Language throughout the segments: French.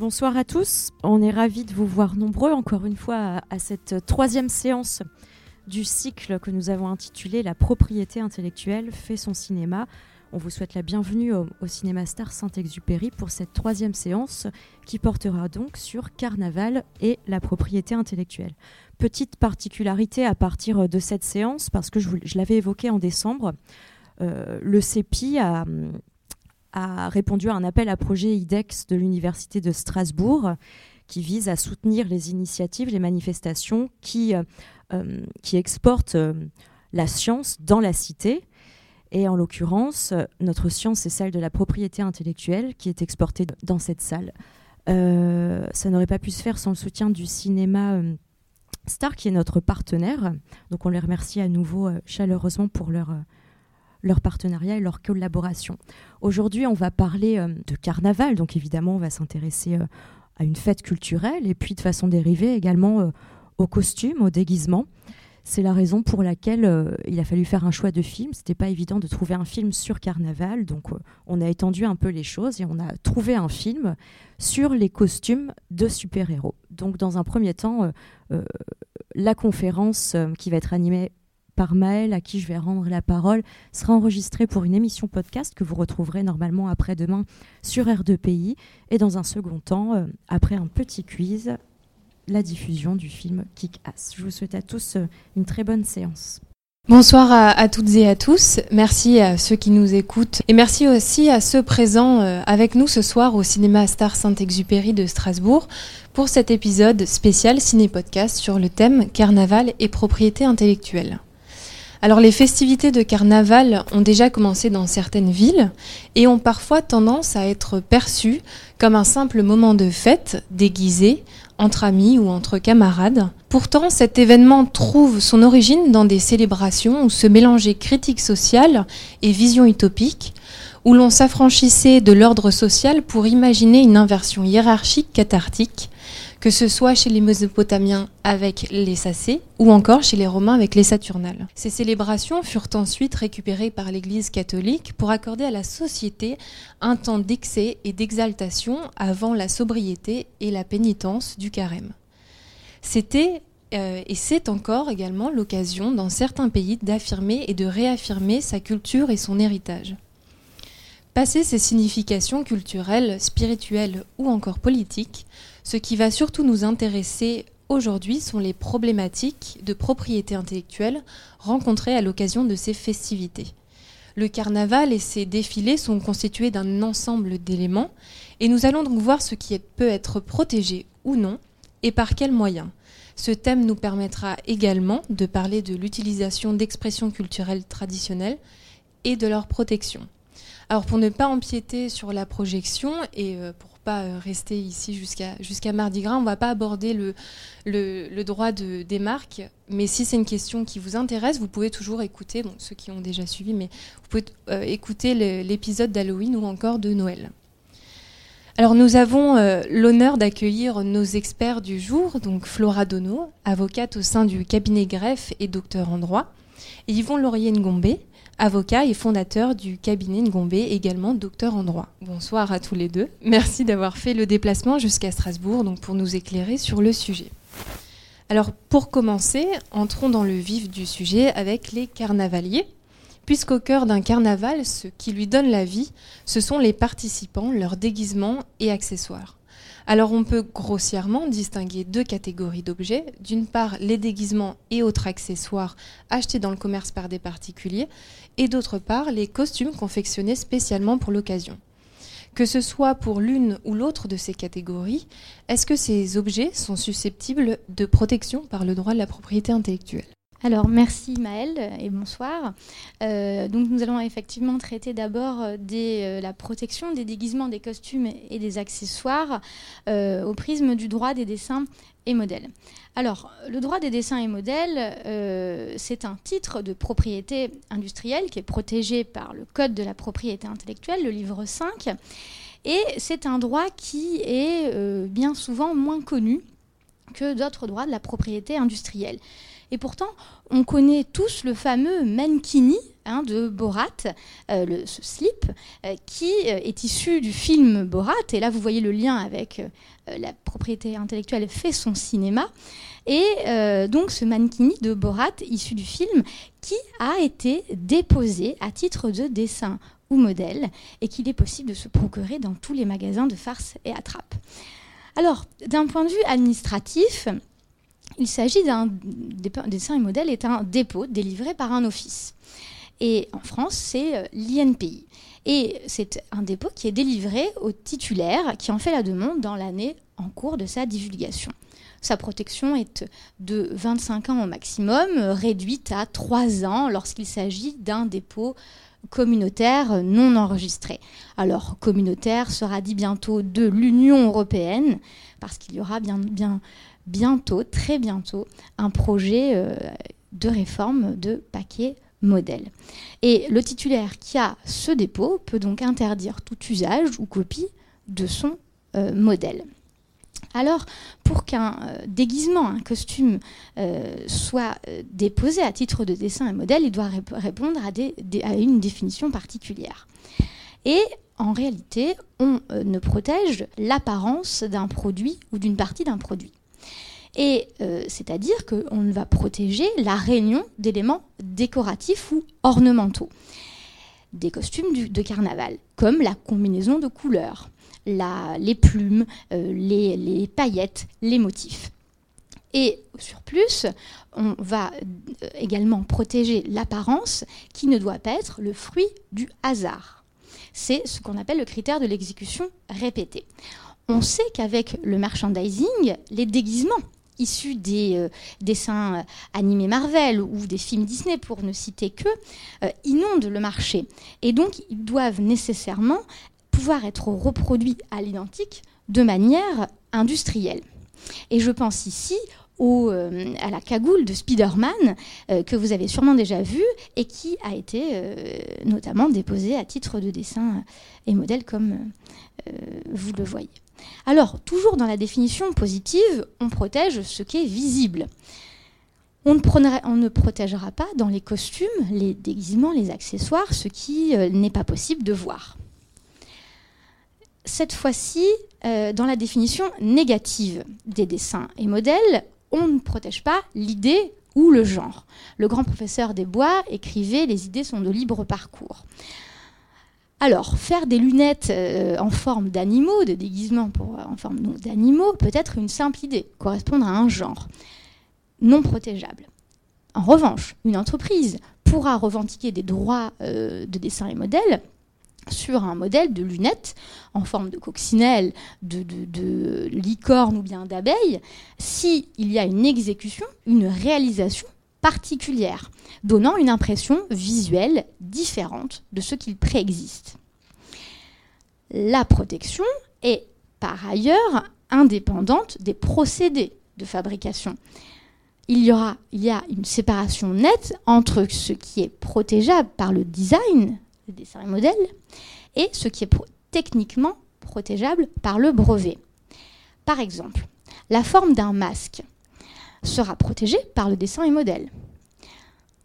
Bonsoir à tous, on est ravis de vous voir nombreux encore une fois à, cette troisième séance du cycle que nous avons intitulé La propriété intellectuelle fait son cinéma. On vous souhaite la bienvenue au, Cinéma Star Saint-Exupéry pour cette troisième séance qui portera donc sur Carnaval et la propriété intellectuelle. Petite particularité à partir de cette séance, parce que je, l'avais évoqué en décembre, euh, le CEPI a, a répondu à un appel à projet IDEX de l'Université de Strasbourg qui vise à soutenir les initiatives, les manifestations qui, euh, euh, qui exportent euh, la science dans la cité. Et en l'occurrence, notre science, c'est celle de la propriété intellectuelle qui est exportée dans cette salle. ça n'aurait pas pu se faire sans le soutien du cinéma Star, qui est notre partenaire. Donc on les remercie à nouveau chaleureusement pour leur leur partenariat et leur collaboration. Aujourd'hui, on va parler euh, de carnaval, donc évidemment, on va s'intéresser euh, à une fête culturelle et puis de façon dérivée également euh, aux costumes, aux déguisements. C'est la raison pour laquelle il a fallu faire un choix de film. C'était pas évident de trouver un film sur Carnaval, donc on a étendu un peu les choses et on a trouvé un film sur les costumes de super-héros. Donc dans un premier temps, la conférence qui va être animée par mail à qui je vais rendre la parole sera enregistré pour une émission podcast que vous retrouverez normalement après-demain sur R2PI et dans un second temps, euh, après un petit quiz, la diffusion du film Kick-Ass. Je vous souhaite à tous euh, une très bonne séance. Bonsoir à, toutes et à tous. Merci à ceux qui nous écoutent et merci aussi à ceux présents euh, avec nous ce soir au cinéma Star Saint-Exupéry de Strasbourg pour cet épisode spécial ciné-podcast sur le thème Carnaval et propriété intellectuelle. Alors les festivités de carnaval ont déjà commencé dans certaines villes et ont parfois tendance à être perçues comme un simple moment de fête déguisé entre amis ou entre camarades. Pourtant, cet événement trouve son origine dans des célébrations où se mélangeaient critique sociale et vision utopique, où l'on s'affranchissait de l'ordre social pour imaginer une inversion hiérarchique cathartique que ce soit chez les Mésopotamiens avec les Sacés ou encore chez les Romains avec les Saturnales. Ces célébrations furent ensuite récupérées par l'Église catholique pour accorder à la société un temps d'excès et d'exaltation avant la sobriété et la pénitence du carême. C'était euh, et c'est encore également l'occasion dans certains pays d'affirmer et de réaffirmer sa culture et son héritage. Passer ces significations culturelles, spirituelles ou encore politiques, ce qui va surtout nous intéresser aujourd'hui sont les problématiques de propriété intellectuelle rencontrées à l'occasion de ces festivités. Le carnaval et ses défilés sont constitués d'un ensemble d'éléments et nous allons donc voir ce qui peut être protégé ou non et par quels moyens. Ce thème nous permettra également de parler de l'utilisation d'expressions culturelles traditionnelles et de leur protection. Alors pour ne pas empiéter sur la projection et euh, pour pas euh, rester ici jusqu'à jusqu'à Mardi Gras. On va pas aborder le, droit de, des marques, mais si c'est une question qui vous intéresse, vous pouvez toujours écouter, ceux qui ont déjà suivi, mais vous pouvez euh, écouter l'épisode d'Halloween ou encore de Noël. Alors nous avons euh, l'honneur d'accueillir nos experts du jour, donc Flora Dono, avocate au sein du cabinet greffe et docteur en droit, et Yvon Laurier Ngombé, avocat et fondateur du cabinet Ngombe, également docteur en droit. Bonsoir à tous les deux. Merci d'avoir fait le déplacement jusqu'à Strasbourg donc pour nous éclairer sur le sujet. Alors pour commencer, entrons dans le vif du sujet avec les carnavaliers, puisqu'au cœur d'un carnaval, ce qui lui donne la vie, ce sont les participants, leurs déguisements et accessoires. Alors on peut grossièrement distinguer deux catégories d'objets. D'une part, les déguisements et autres accessoires achetés dans le commerce par des particuliers, et d'autre part, les costumes confectionnés spécialement pour l'occasion. Que ce soit pour l'une ou l'autre de ces catégories, est-ce que ces objets sont susceptibles de protection par le droit de la propriété intellectuelle? Alors, merci Maëlle et bonsoir. Euh, donc, nous allons effectivement traiter d'abord euh, de la protection des déguisements, des costumes et des accessoires au prisme du droit des dessins et modèles. Alors, le droit des dessins et modèles, c'est un titre de propriété industrielle qui est protégé par le Code de la propriété intellectuelle, le livre 5. Et c'est un droit qui est bien souvent moins connu que d'autres droits de la propriété industrielle. Et pourtant, on connaît tous le fameux Mankini hein, de Borat, euh, le, ce slip, euh, qui euh, est issu du film Borat. Et là, vous voyez le lien avec la propriété intellectuelle fait son cinéma. Et donc, ce Mankini de Borat, issu du film, qui a été déposé à titre de dessin ou modèle et qu'il est possible de se procurer dans tous les magasins de farce et attrape. Alors, d'un point de vue administratif, il s'agit d'un dessin et modèle est un dépôt délivré par un office. Et en France, c'est euh, l'INPI. Et c'est un dépôt qui est délivré au titulaire qui en fait la demande dans l'année en cours de sa divulgation. Sa protection est de 25 ans au maximum, réduite à 3 ans lorsqu'il s'agit d'un dépôt communautaire non enregistré. Alors, communautaire sera dit bientôt de l'Union européenne, parce qu'il y aura bien, bien bientôt, très bientôt, un projet euh, de réforme de paquet modèle. Et le titulaire qui a ce dépôt peut donc interdire tout usage ou copie de son euh, modèle. Alors, pour qu'un euh, déguisement, un costume soit déposé à titre de dessin et modèle, il doit répondre à, à, une définition particulière. Et en réalité, on ne protège l'apparence d'un produit ou d'une partie d'un produit. Et euh, c'est-à-dire qu'on va protéger la réunion d'éléments décoratifs ou ornementaux des costumes de carnaval, comme la combinaison de couleurs, les plumes, euh, les, paillettes, les motifs. Et au surplus, on va euh, également protéger l'apparence qui ne doit pas être le fruit du hasard. C'est ce qu'on appelle le critère de l'exécution répétée. On sait qu'avec le merchandising, les déguisements issus des euh, dessins euh, animés Marvel ou des films Disney, pour ne citer que, euh, inondent le marché. Et donc, ils doivent nécessairement pouvoir être reproduits à l'identique de manière industrielle. Et je pense ici au, à la cagoule de Spider-Man, que vous avez sûrement déjà vu, et qui a été notamment déposée à titre de dessin et modèle, comme vous le voyez. Alors, toujours dans la définition positive, on protège ce qui est visible. On ne, protégera pas dans les costumes, les déguisements, les accessoires, ce qui euh, n'est pas possible de voir. Cette fois-ci, euh, dans la définition négative des dessins et modèles, on ne protège pas l'idée ou le genre. Le grand professeur des bois écrivait Les idées sont de libre parcours. Alors, faire des lunettes euh, en forme d'animaux, de déguisement pour, en forme d'animaux, peut être une simple idée, correspondre à un genre non protégeable. En revanche, une entreprise pourra revendiquer des droits euh, de dessin et modèle sur un modèle de lunettes en forme de coccinelle, de, de licorne ou bien d'abeille, s'il y a une exécution, une réalisation particulière, donnant une impression visuelle différente de ce qu'il préexiste. La protection est par ailleurs indépendante des procédés de fabrication. Il y, aura, a une séparation nette entre ce qui est protégeable par le design, le dessin et modèle, et ce qui est techniquement protégeable par le brevet. Par exemple, la forme d'un masque sera protégé par le dessin et modèle.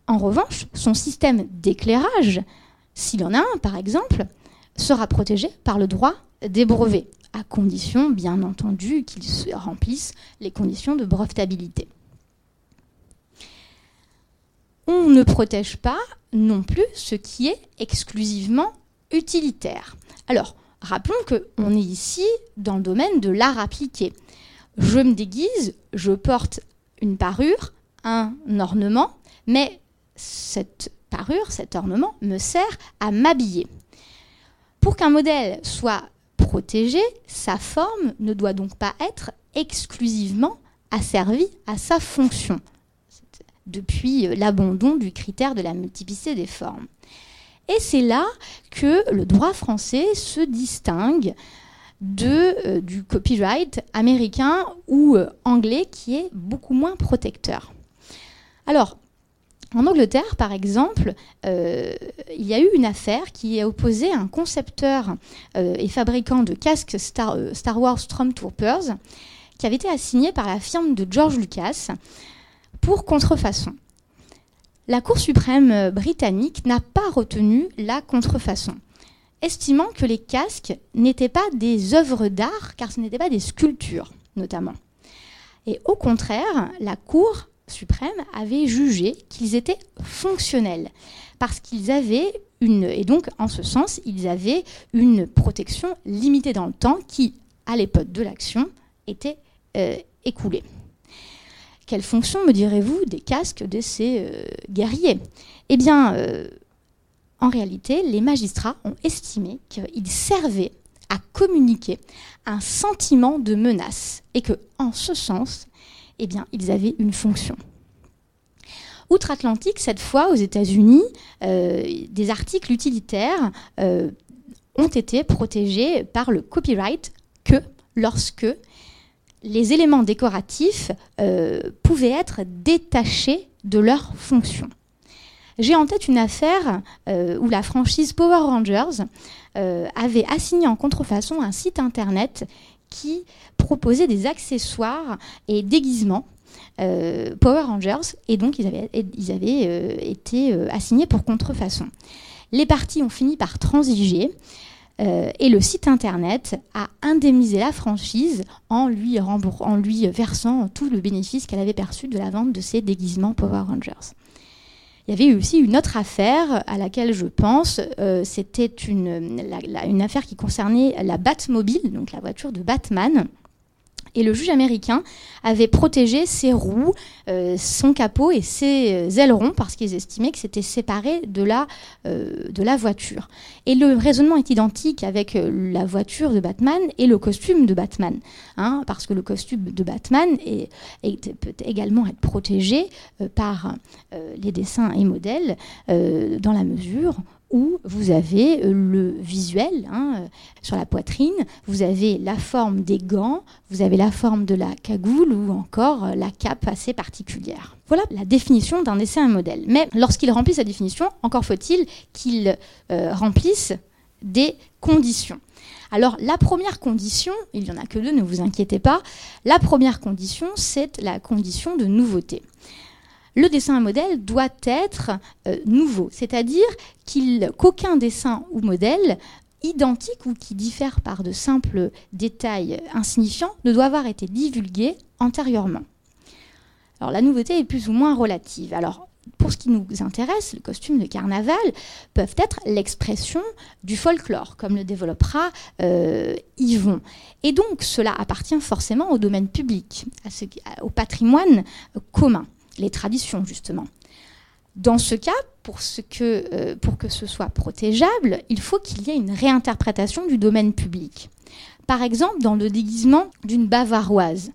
En revanche, son système d'éclairage, s'il en a un par exemple, sera protégé par le droit des brevets, à condition bien entendu qu'il remplisse les conditions de brevetabilité. On ne protège pas non plus ce qui est exclusivement utilitaire. Alors, rappelons qu'on est ici dans le domaine de l'art appliqué. Je me déguise, je porte une parure, un ornement, mais cette parure, cet ornement me sert à m'habiller. Pour qu'un modèle soit protégé, sa forme ne doit donc pas être exclusivement asservie à sa fonction. depuis l'abandon du critère de la multiplicité des formes. Et c'est là que le droit français se distingue de, du copyright américain ou anglais qui est beaucoup moins protecteur. Alors, en Angleterre, par exemple, euh, il y a eu une affaire qui a opposé un concepteur euh, et fabricant de casques Star, euh, Star Wars Stormtroopers qui avait été assigné par la firme de George Lucas pour contrefaçon. La Cour suprême britannique n'a pas retenu la contrefaçon, estimant que les casques n'étaient pas des œuvres d'art, car ce n'étaient pas des sculptures, notamment. Et au contraire, la Cour suprême avait jugé qu'ils étaient fonctionnels parce qu'ils avaient une et donc en ce sens ils avaient une protection limitée dans le temps qui à l'époque de l'action était euh, écoulée. Quelle fonction me direz-vous des casques de ces euh, guerriers? Eh bien, euh, en réalité, les magistrats ont estimé qu'ils servaient à communiquer un sentiment de menace et que, en ce sens, eh bien, ils avaient une fonction. Outre-Atlantique, cette fois aux États-Unis, euh, des articles utilitaires euh, ont été protégés par le copyright que lorsque les éléments décoratifs euh, pouvaient être détachés de leur fonction. J'ai en tête une affaire où la franchise Power Rangers avait assigné en contrefaçon un site internet qui proposait des accessoires et déguisements euh, Power Rangers et donc ils avaient, euh, été euh, assignés pour contrefaçon. Les parties ont fini par transiger et le site internet a indemnisé la franchise en lui, en lui versant tout le bénéfice qu'elle avait perçu de la vente de ses déguisements Power Rangers. Il y avait aussi une autre affaire à laquelle je pense. C'était une, une affaire qui concernait la Batmobile, donc la voiture de Batman. Et le juge américain avait protégé ses roues, euh, son capot et ses euh, ailerons parce qu'ils estimaient que c'était séparé de la, euh, voiture. Et le raisonnement est identique avec la voiture de Batman et le costume de Batman. Hein, parce que le costume de Batman peut également être protégé par les dessins et modèles dans la mesure où vous avez euh, le visuel hein, euh, sur la poitrine, vous avez la forme des gants, vous avez la forme de la cagoule ou encore euh, la cape assez particulière. Voilà la définition d'un essai un modèle. Mais lorsqu'il remplit sa définition, encore faut-il qu'il remplisse des conditions. Alors la première condition, il n'y en a que deux, ne vous inquiétez pas, la première condition, c'est la condition de nouveauté le dessin à modèle doit être euh, nouveau, c'est-à-dire qu'aucun dessin ou modèle identique ou qui diffère par de simples détails insignifiants ne doit avoir été divulgué antérieurement. Alors la nouveauté est plus ou moins relative. Pour ce qui nous intéresse, le costume de carnaval peuvent être l'expression du folklore, comme le développera euh, Yvon. Et donc cela appartient forcément au domaine public, au patrimoine commun les traditions, justement. Dans ce cas, pour, que, euh, que ce soit protégeable, il faut qu'il y ait une réinterprétation du domaine public. Par exemple, dans le déguisement d'une bavaroise,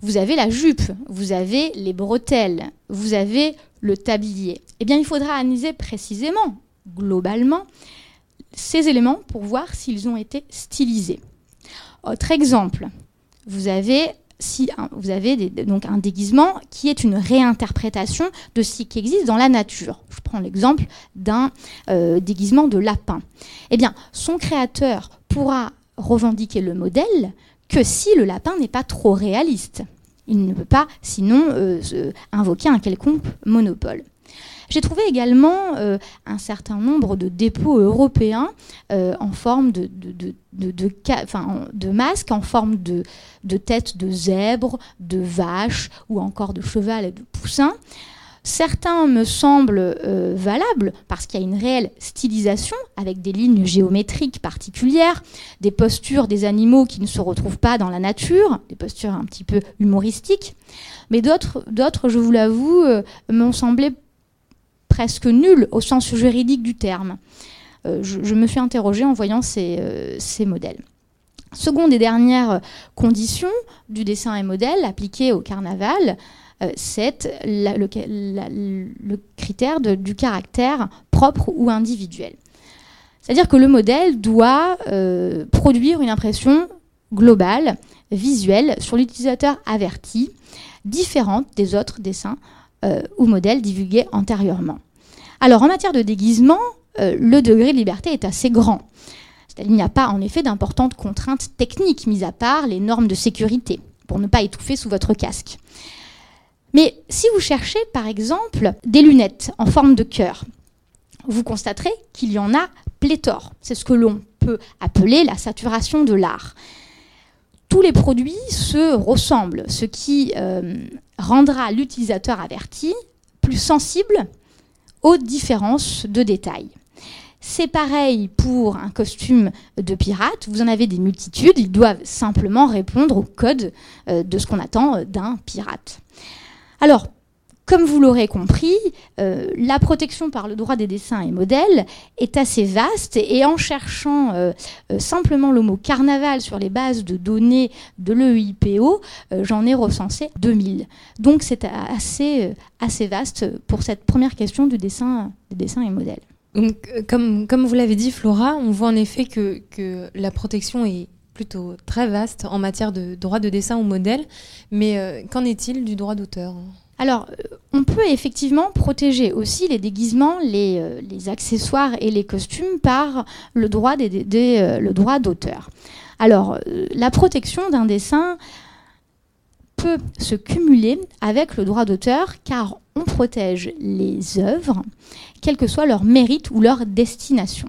vous avez la jupe, vous avez les bretelles, vous avez le tablier. Eh bien, il faudra analyser précisément, globalement, ces éléments pour voir s'ils ont été stylisés. Autre exemple, vous avez si vous avez donc un déguisement qui est une réinterprétation de ce qui existe dans la nature. Je prends l'exemple d'un euh, déguisement de lapin. Eh bien, son créateur pourra revendiquer le modèle que si le lapin n'est pas trop réaliste. Il ne peut pas sinon euh, invoquer un quelconque monopole. J'ai trouvé également euh, un certain nombre de dépôts européens euh, en forme de, masques, en forme de, têtes de zèbre, de vache ou encore de cheval et de poussin. Certains me semblent euh, valables parce qu'il y a une réelle stylisation avec des lignes géométriques particulières, des postures des animaux qui ne se retrouvent pas dans la nature, des postures un petit peu humoristiques. Mais d'autres, je vous l'avoue, m'ont semblé presque nul au sens juridique du terme. Euh, je, me suis interrogée en voyant ces, euh, ces modèles. Seconde et dernière condition du dessin et modèle appliqué au carnaval, euh, c'est le, critère du caractère propre ou individuel. C'est-à-dire que le modèle doit produire une impression globale, visuelle, sur l'utilisateur averti, différente des autres dessins ou modèles divulgués antérieurement. Alors en matière de déguisement, euh, le degré de liberté est assez grand. Il n'y a pas en effet d'importantes contraintes techniques, mis à part les normes de sécurité, pour ne pas étouffer sous votre casque. Mais si vous cherchez par exemple des lunettes en forme de cœur, vous constaterez qu'il y en a pléthore. C'est ce que l'on peut appeler la saturation de l'art. Tous les produits se ressemblent, ce qui euh, rendra l'utilisateur averti plus sensible aux différences de détails. C'est pareil pour un costume de pirate. Vous en avez des multitudes. Ils doivent simplement répondre au code euh, de ce qu'on attend d'un pirate. Alors, comme vous l'aurez compris, euh, la protection par le droit des dessins et modèles est assez vaste et en cherchant euh, euh, simplement le mot carnaval sur les bases de données de l'EIPO, euh, j'en ai recensé 2000. Donc c'est assez, assez vaste pour cette première question du dessin, des dessins et modèles. Donc, comme, comme vous l'avez dit, Flora, on voit en effet que, que la protection est plutôt très vaste en matière de droit de dessin ou modèle. Mais euh, qu'en est-il du droit d'auteur? Alors, on peut effectivement protéger aussi les déguisements, les, euh, accessoires et les costumes par le droit euh, d'auteur. Alors, euh, la protection d'un dessin peut se cumuler avec le droit d'auteur car on protège les œuvres, quel que soit leur mérite ou leur destination.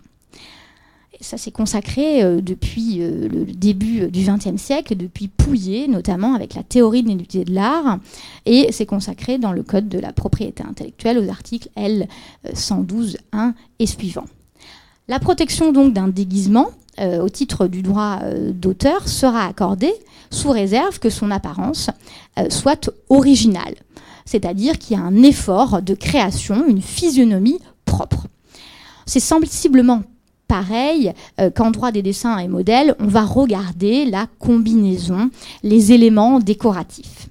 Ça s'est consacré euh, depuis euh, le début du XXe siècle, depuis Pouillet notamment avec la théorie de l'unité de l'art, et c'est consacré dans le Code de la propriété intellectuelle aux articles L 112.1 et suivants. La protection donc d'un déguisement euh, au titre du droit euh, d'auteur sera accordée sous réserve que son apparence euh, soit originale, c'est-à-dire qu'il y a un effort de création, une physionomie propre. C'est sensiblement pareil euh, qu'en droit des dessins et modèles, on va regarder la combinaison, les éléments décoratifs.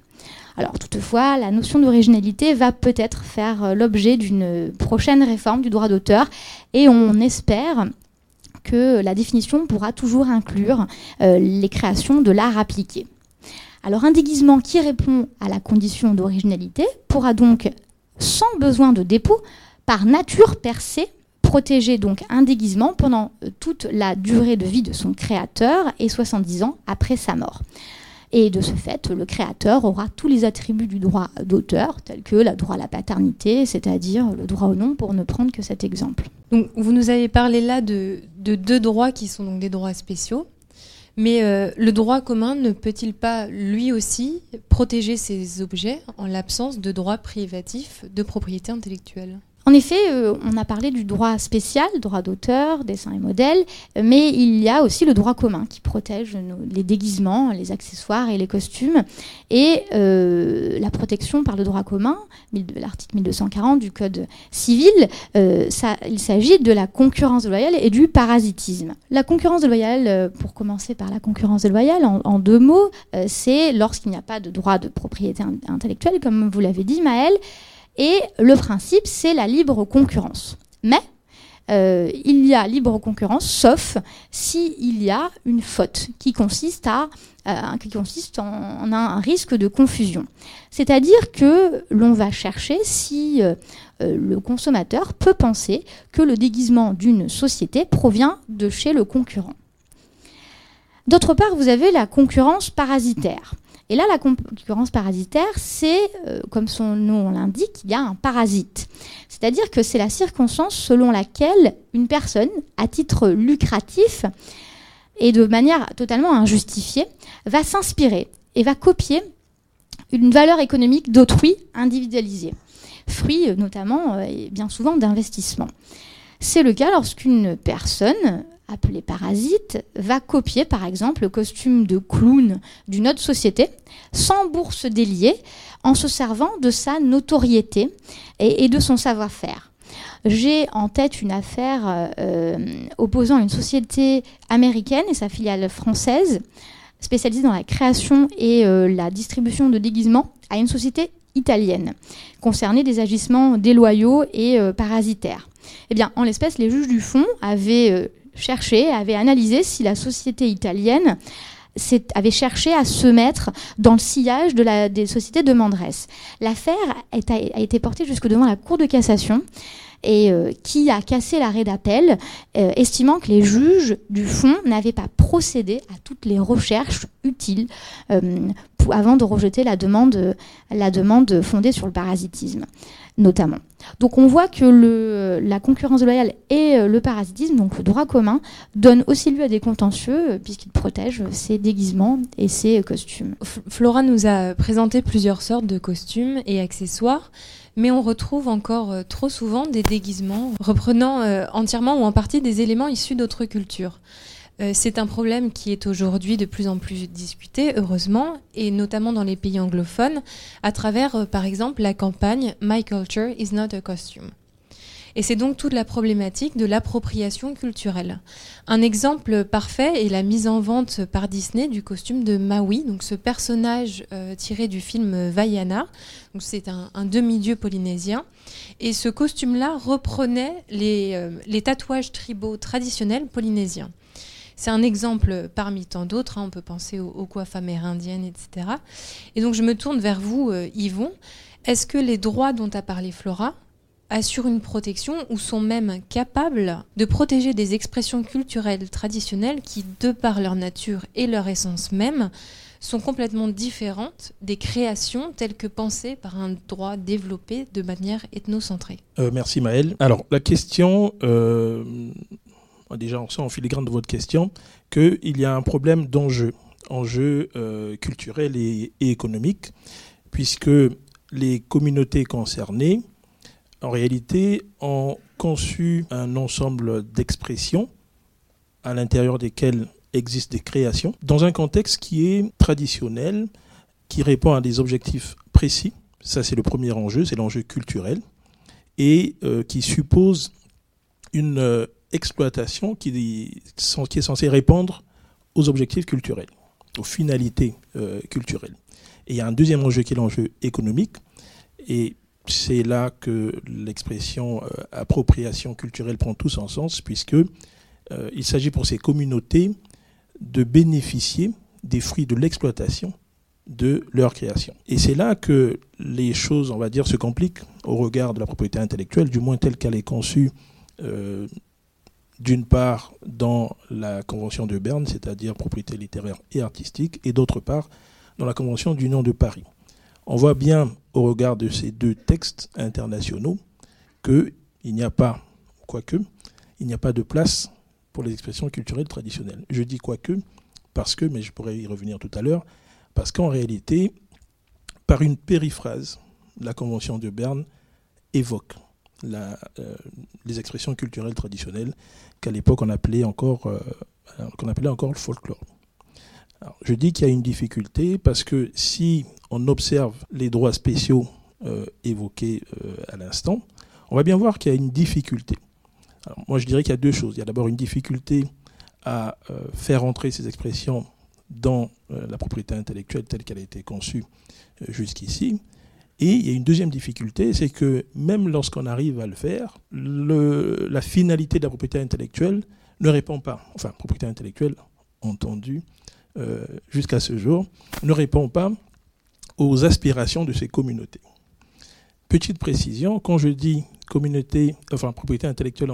Alors toutefois, la notion d'originalité va peut-être faire euh, l'objet d'une prochaine réforme du droit d'auteur et on espère que la définition pourra toujours inclure euh, les créations de l'art appliqué. Alors un déguisement qui répond à la condition d'originalité pourra donc, sans besoin de dépôt, par nature percée, protéger donc un déguisement pendant euh, toute la durée de vie de son créateur et 70 ans après sa mort. Et de ce fait, le créateur aura tous les attributs du droit d'auteur, tels que le droit à la paternité, c'est-à-dire le droit au nom, pour ne prendre que cet exemple. Donc, vous nous avez parlé là de, de deux droits qui sont donc des droits spéciaux. Mais euh, le droit commun ne peut-il pas, lui aussi, protéger ces objets en l'absence de droit privatif de propriété intellectuelle? En effet, euh, on a parlé du droit spécial, droit d'auteur, dessin et modèle, euh, mais il y a aussi le droit commun qui protège les déguisements, les accessoires et les costumes. Et euh, la protection par le droit commun, l'article 1240 du Code civil, il s'agit de la concurrence déloyale et du parasitisme. La concurrence déloyale, euh, pour commencer par la concurrence déloyale, en, en deux mots, c'est lorsqu'il n'y a pas de droit de propriété in- intellectuelle, comme vous l'avez dit, Maëlle, et le principe, c'est la libre concurrence. Mais euh, il y a libre concurrence, sauf s'il y a une faute qui consiste, à, euh, qui consiste en, un risque de confusion. C'est-à-dire que l'on va chercher si euh, le consommateur peut penser que le déguisement d'une société provient de chez le concurrent. D'autre part, vous avez la concurrence parasitaire. Et là, la concurrence parasitaire, c'est, euh, comme son nom l'indique, il y a un parasite. C'est-à-dire que c'est la circonstance selon laquelle une personne, à titre lucratif et de manière totalement injustifiée, va s'inspirer et va copier une valeur économique d'autrui individualisée, fruit euh, notamment euh, et bien souvent d'investissement. C'est le cas lorsqu'une personne appelée parasite va copier par exemple le costume de clown d'une autre société sans bourse déliée en se servant de sa notoriété et, et de son savoir-faire. J'ai en tête une affaire opposant une société américaine et sa filiale française spécialisée dans la création et la distribution de déguisements à une société italienne concernée des agissements déloyaux et parasitaires. Eh bien, en l'espèce, les juges du fond avaient cherché, avaient analysé si la société italienne avait cherché à se mettre dans le sillage de la, des sociétés de Mandresse. L'affaire a, été portée jusque devant la Cour de cassation et euh, qui a cassé l'arrêt d'appel, euh, estimant que les juges du fond n'avaient pas procédé à toutes les recherches utiles euh, avant de rejeter la demande fondée sur le parasitisme notamment. Donc on voit que la concurrence loyale et euh, le parasitisme, donc le droit commun, donnent aussi lieu à des contentieux euh, puisqu'ils protègent ces déguisements et ces costumes. Flora nous a présenté plusieurs sortes de costumes et accessoires, mais on retrouve encore euh, trop souvent des déguisements reprenant entièrement ou en partie des éléments issus d'autres cultures. Euh, c'est un problème qui est aujourd'hui de plus en plus discuté, heureusement, et notamment dans les pays anglophones, à travers, euh, par exemple, la campagne My Culture is not a costume. Et c'est donc toute la problématique de l'appropriation culturelle. Un exemple parfait est la mise en vente par Disney du costume de Maui, donc ce personnage euh, tiré du film Vaiana. Donc c'est un, demi-dieu polynésien. Et ce costume-là reprenait les tatouages tribaux traditionnels polynésiens. C'est un exemple parmi tant d'autres. Hein. on peut penser aux, coiffes amérindiennes, etc. Et donc je me tourne vers vous, euh, Yvon. Est-ce que les droits dont a parlé Flora assurent une protection ou sont même capables de protéger des expressions culturelles traditionnelles qui, de par leur nature et leur essence même, sont complètement différentes des créations telles que pensées par un droit développé de manière ethnocentrée? Euh, merci Maëlle. Alors la question euh, déjà on sent en filigrane de votre question qu'il y a un problème d'enjeu, enjeu euh, culturel et, économique, puisque les communautés concernées, en réalité, ont conçu un ensemble d'expressions à l'intérieur desquelles existent des créations, dans un contexte qui est traditionnel, qui répond à des objectifs précis. Ça, c'est le premier enjeu, c'est l'enjeu culturel, et euh, qui suppose une euh, exploitation qui, est censée répondre aux objectifs culturels, aux finalités euh, culturelles. Et il y a un deuxième enjeu qui est l'enjeu économique. Et c'est là que l'expression euh, appropriation culturelle prend tout son sens, puisque euh, il s'agit pour ces communautés de bénéficier des fruits de l'exploitation de leur création. Et c'est là que les choses, on va dire, se compliquent au regard de la propriété intellectuelle, du moins telle qu'elle est conçue d'une part dans la Convention de Berne, c'est-à-dire propriété littéraire et artistique, et d'autre part dans la Convention du nom de Paris. On voit bien au regard de ces deux textes internationaux qu'il n'y a pas, quoique, il n'y a pas de place pour les expressions culturelles traditionnelles. Je dis quoique parce que, mais je pourrais y revenir tout à l'heure, parce qu'en réalité, par une périphrase, la Convention de Berne évoque euh, les expressions culturelles traditionnelles qu'à l'époque on appelait encore euh, qu'on appelait encore le folklore. je dis qu'il y a une difficulté parce que si on observe les droits spéciaux euh, évoqués à l'instant, on va bien voir qu'il y a une difficulté. moi, je dirais qu'il y a deux choses. Il y a d'abord une difficulté à faire entrer ces expressions dans la propriété intellectuelle telle qu'elle a été conçue jusqu'ici. Et il y a une deuxième difficulté, c'est que même lorsqu'on arrive à le faire, la finalité de la propriété intellectuelle ne répond pas, enfin, propriété intellectuelle entendue euh, jusqu'à ce jour, ne répond pas aux aspirations de ces communautés. Petite précision, quand je dis communauté, enfin propriété intellectuelle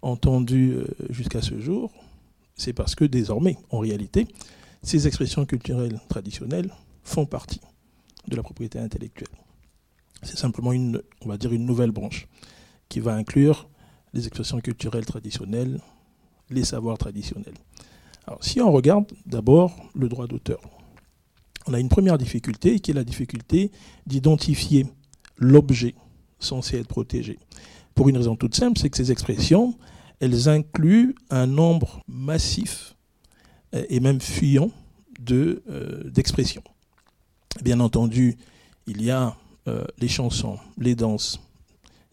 entendue euh, jusqu'à ce jour, c'est parce que désormais, en réalité, ces expressions culturelles traditionnelles font partie de la propriété intellectuelle. C'est simplement une, on va dire, une nouvelle branche qui va inclure les expressions culturelles traditionnelles, les savoirs traditionnels. Alors, si on regarde d'abord le droit d'auteur, on a une première difficulté qui est la difficulté d'identifier l'objet censé être protégé. Pour une raison toute simple, c'est que ces expressions, elles incluent un nombre massif et même fuyant euh, d'expressions. Bien entendu, il y a euh, les chansons, les danses,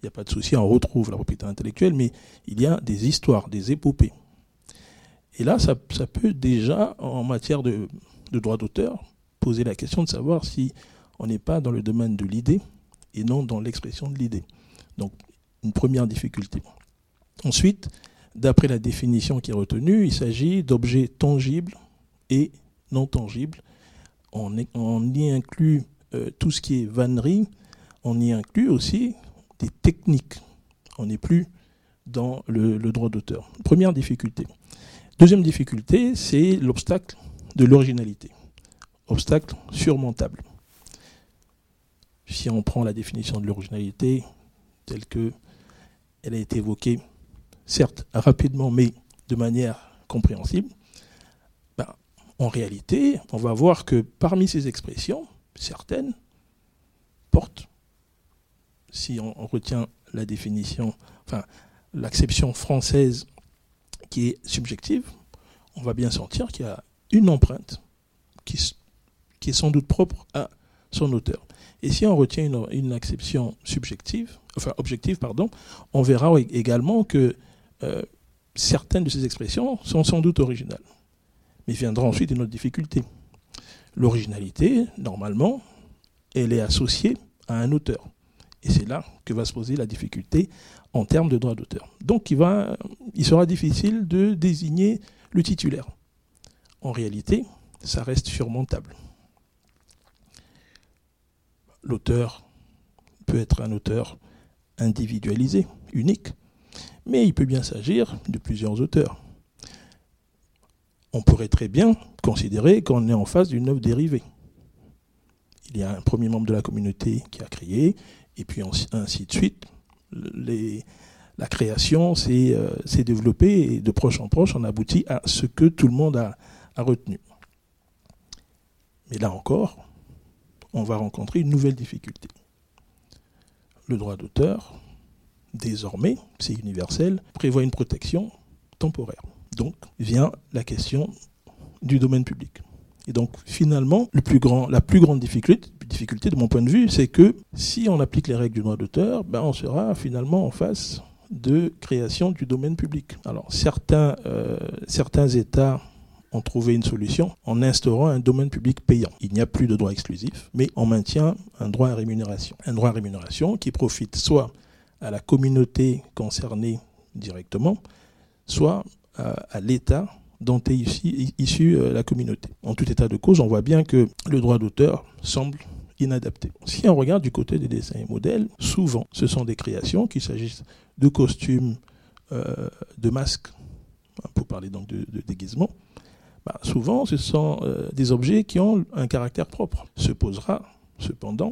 il n'y a pas de souci, on retrouve la propriété intellectuelle, mais il y a des histoires, des épopées. Et là, ça, peut déjà, en matière de, droit d'auteur, poser la question de savoir si on n'est pas dans le domaine de l'idée et non dans l'expression de l'idée. Donc, une première difficulté. Ensuite, d'après la définition qui est retenue, il s'agit d'objets tangibles et non tangibles. On, y inclut euh, tout ce qui est vannerie, on y inclut aussi des techniques. On n'est plus dans le, droit d'auteur. Première difficulté. Deuxième difficulté, c'est l'obstacle de l'originalité. Obstacle surmontable. Si on prend la définition de l'originalité telle que elle a été évoquée, certes rapidement, mais de manière compréhensible, en réalité, on va voir que parmi ces expressions, certaines portent si on, retient la définition, enfin l'acception française qui est subjective, on va bien sentir qu'il y a une empreinte qui, est sans doute propre à son auteur. Et si on retient une, acception subjective, enfin objective, pardon, on verra également que euh, certaines de ces expressions sont sans doute originales. Mais viendra ensuite une autre difficulté. L'originalité, normalement, elle est associée à un auteur. Et c'est là que va se poser la difficulté en termes de droit d'auteur. Donc il, il sera difficile de désigner le titulaire. En réalité, ça reste surmontable. L'auteur peut être un auteur individualisé, unique, mais il peut bien s'agir de plusieurs auteurs. On pourrait très bien considérer qu'on est en face d'une œuvre dérivée. Il y a un premier membre de la communauté qui a créé, et puis ainsi de suite. la création euh, s'est développée et de proche en proche, on aboutit à ce que tout le monde a, retenu. Mais là encore, on va rencontrer une nouvelle difficulté. Le droit d'auteur, désormais, c'est universel, prévoit une protection temporaire. Donc vient la question du domaine public. Et donc finalement, la plus grande difficulté, difficulté de mon point de vue, c'est que si on applique les règles du droit d'auteur, ben on sera finalement en face de création du domaine public. Alors certains, euh, certains États ont trouvé une solution en instaurant un domaine public payant. Il n'y a plus de droit exclusif, mais on maintient un droit à rémunération. Un droit à rémunération qui profite soit à la communauté concernée directement, soit à l'État dont est issue euh, la communauté. En tout état de cause, on voit bien que le droit d'auteur semble inadapté. Si on regarde du côté des dessins et modèles, souvent ce sont des créations, qu'il s'agisse de costumes, euh, de masques, hein, pour parler donc de, déguisement, bah, souvent ce sont euh, des objets qui ont un caractère propre. Se posera cependant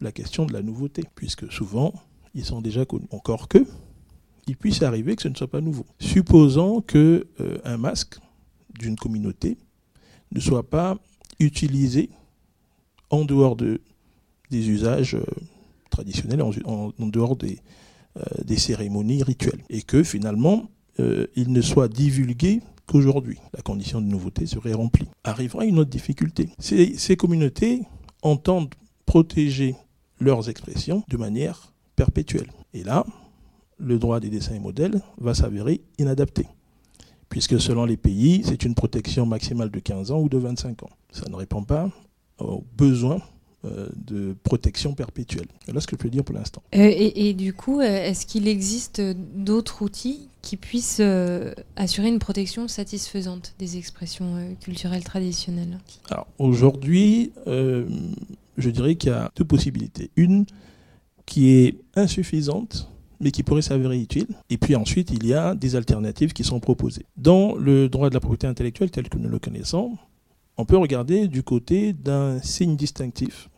la question de la nouveauté, puisque souvent ils sont déjà connus. Encore que, il puisse arriver que ce ne soit pas nouveau. Supposons que un masque d'une communauté ne soit pas utilisé en dehors de, des usages euh, traditionnels, en, dehors des, euh, des, cérémonies rituelles. Et que finalement, euh, il ne soit divulgué qu'aujourd'hui. La condition de nouveauté serait remplie. Arrivera une autre difficulté. Ces, ces communautés entendent protéger leurs expressions de manière perpétuelle. Et là, le droit des dessins et modèles va s'avérer inadapté puisque selon les pays, c'est une protection maximale de 15 ans ou de 25 ans. Ça ne répond pas aux besoins euh, de protection perpétuelle. Voilà ce que je peux dire pour l'instant. Euh, et, du coup, euh, est-ce qu'il existe d'autres outils qui puissent assurer une protection satisfaisante des expressions culturelles traditionnelles? Alors aujourd'hui, je dirais qu'il y a deux possibilités. Une qui est insuffisante mais qui pourrait s'avérer utile. Et puis ensuite, il y a des alternatives qui sont proposées. Dans le droit de la propriété intellectuelle tel que nous le connaissons, on peut regarder du côté d'un signe distinctif,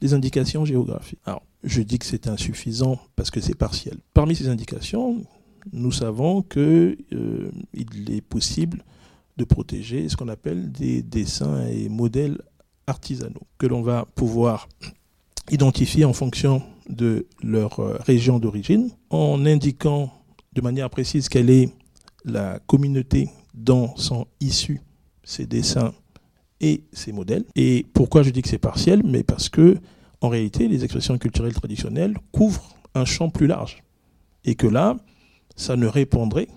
des indications géographiques. Alors, je dis que c'est insuffisant parce que c'est partiel. Parmi ces indications, nous savons qu'il euh, est possible de protéger ce qu'on appelle des dessins et modèles artisanaux, que l'on va pouvoir identifier en fonction de leur euh, région d'origine, en indiquant de manière précise quelle est la communauté dont sont issus ces dessins et ces modèles. Et pourquoi je dis que c'est partiel? Mais parce que, en réalité, les expressions culturelles traditionnelles couvrent un champ plus large. Et que là, ça ne répondrait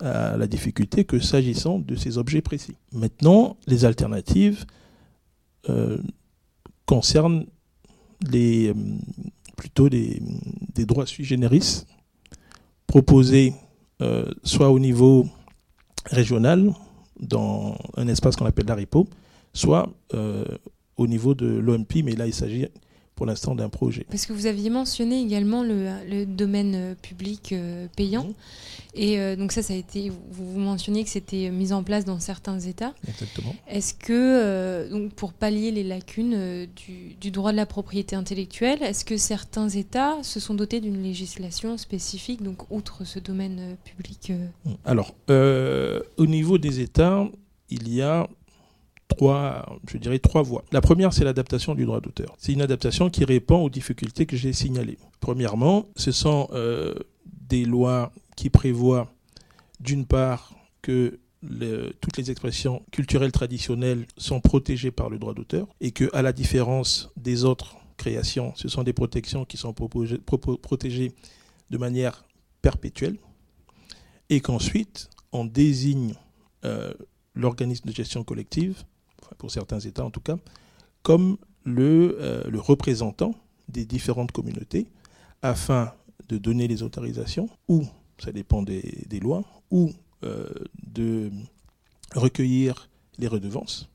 à la difficulté que s'agissant de ces objets précis. Maintenant, les alternatives euh, concernent les, euh, plutôt des, des, droits sui generis proposés euh, soit au niveau régional, dans un espace qu'on appelle l'ARIPO, soit euh, au niveau de l'OMP, mais là il s'agit pour l'instant d'un projet. Parce que vous aviez mentionné également le, le domaine euh, public euh, payant. Mmh. Et euh, donc ça, ça a été, vous, mentionniez que c'était mis en place dans certains États. Exactement. Est-ce que, donc pour pallier les lacunes du, du, droit de la propriété intellectuelle, est-ce que certains États se sont dotés d'une législation spécifique, donc outre ce domaine public Alors, au niveau des États, il y a trois, je dirais trois voies. La première, c'est l'adaptation du droit d'auteur. C'est une adaptation qui répond aux difficultés que j'ai signalées. Premièrement, ce sont euh, des lois qui prévoient, d'une part, que toutes les expressions culturelles traditionnelles sont protégées par le droit d'auteur et que, à la différence des autres créations, ce sont des protections qui sont proposées, protégées de manière perpétuelle et qu'ensuite on désigne euh, l'organisme de gestion collective pour certains États en tout cas, comme le, euh, le représentant des différentes communautés afin de donner les autorisations ou, ça dépend des, lois, ou euh, de recueillir les redevances.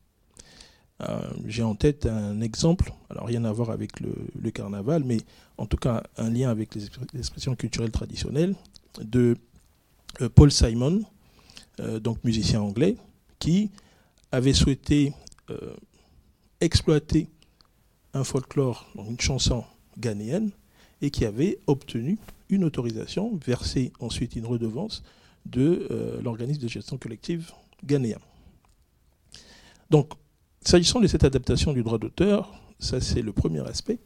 Euh, J'ai en tête un exemple, alors rien à voir avec le, le, carnaval, mais en tout cas un lien avec les expressions culturelles traditionnelles de Paul Simon, donc musicien anglais, qui avait souhaité euh, exploiter un folklore, une chanson ghanéenne, et qui avait obtenu une autorisation, versé ensuite une redevance de euh, l'organisme de gestion collective ghanéen. Donc, s'agissant de cette adaptation du droit d'auteur, ça c'est le premier aspect.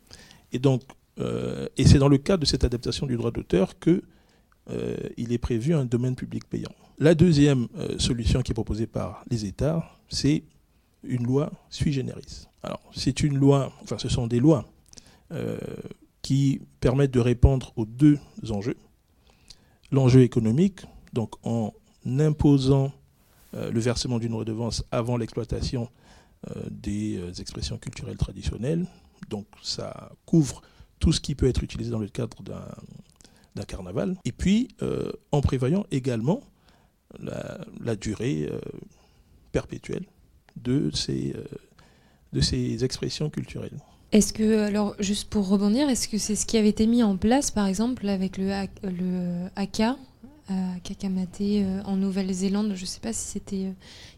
Et euh, et c'est dans le cadre de cette adaptation du droit d'auteur que euh, il est prévu un domaine public payant. La deuxième euh, solution qui est proposée par les États, c'est une loi sui generis. Alors, c'est une loi, enfin, ce sont des lois euh, qui permettent de répondre aux deux enjeux. L'enjeu économique, donc en imposant le versement d'une redevance avant l'exploitation des expressions culturelles traditionnelles. Donc, ça couvre tout ce qui peut être utilisé dans le cadre d'un carnaval. Et puis, euh, en prévoyant également la, durée euh, perpétuelle de ces, euh, de ces expressions culturelles. Est-ce que, alors, juste pour rebondir, est-ce que c'est ce qui avait été mis en place, par exemple, avec le, le à Kakamate en Nouvelle-Zélande? Je ne sais pas si c'était.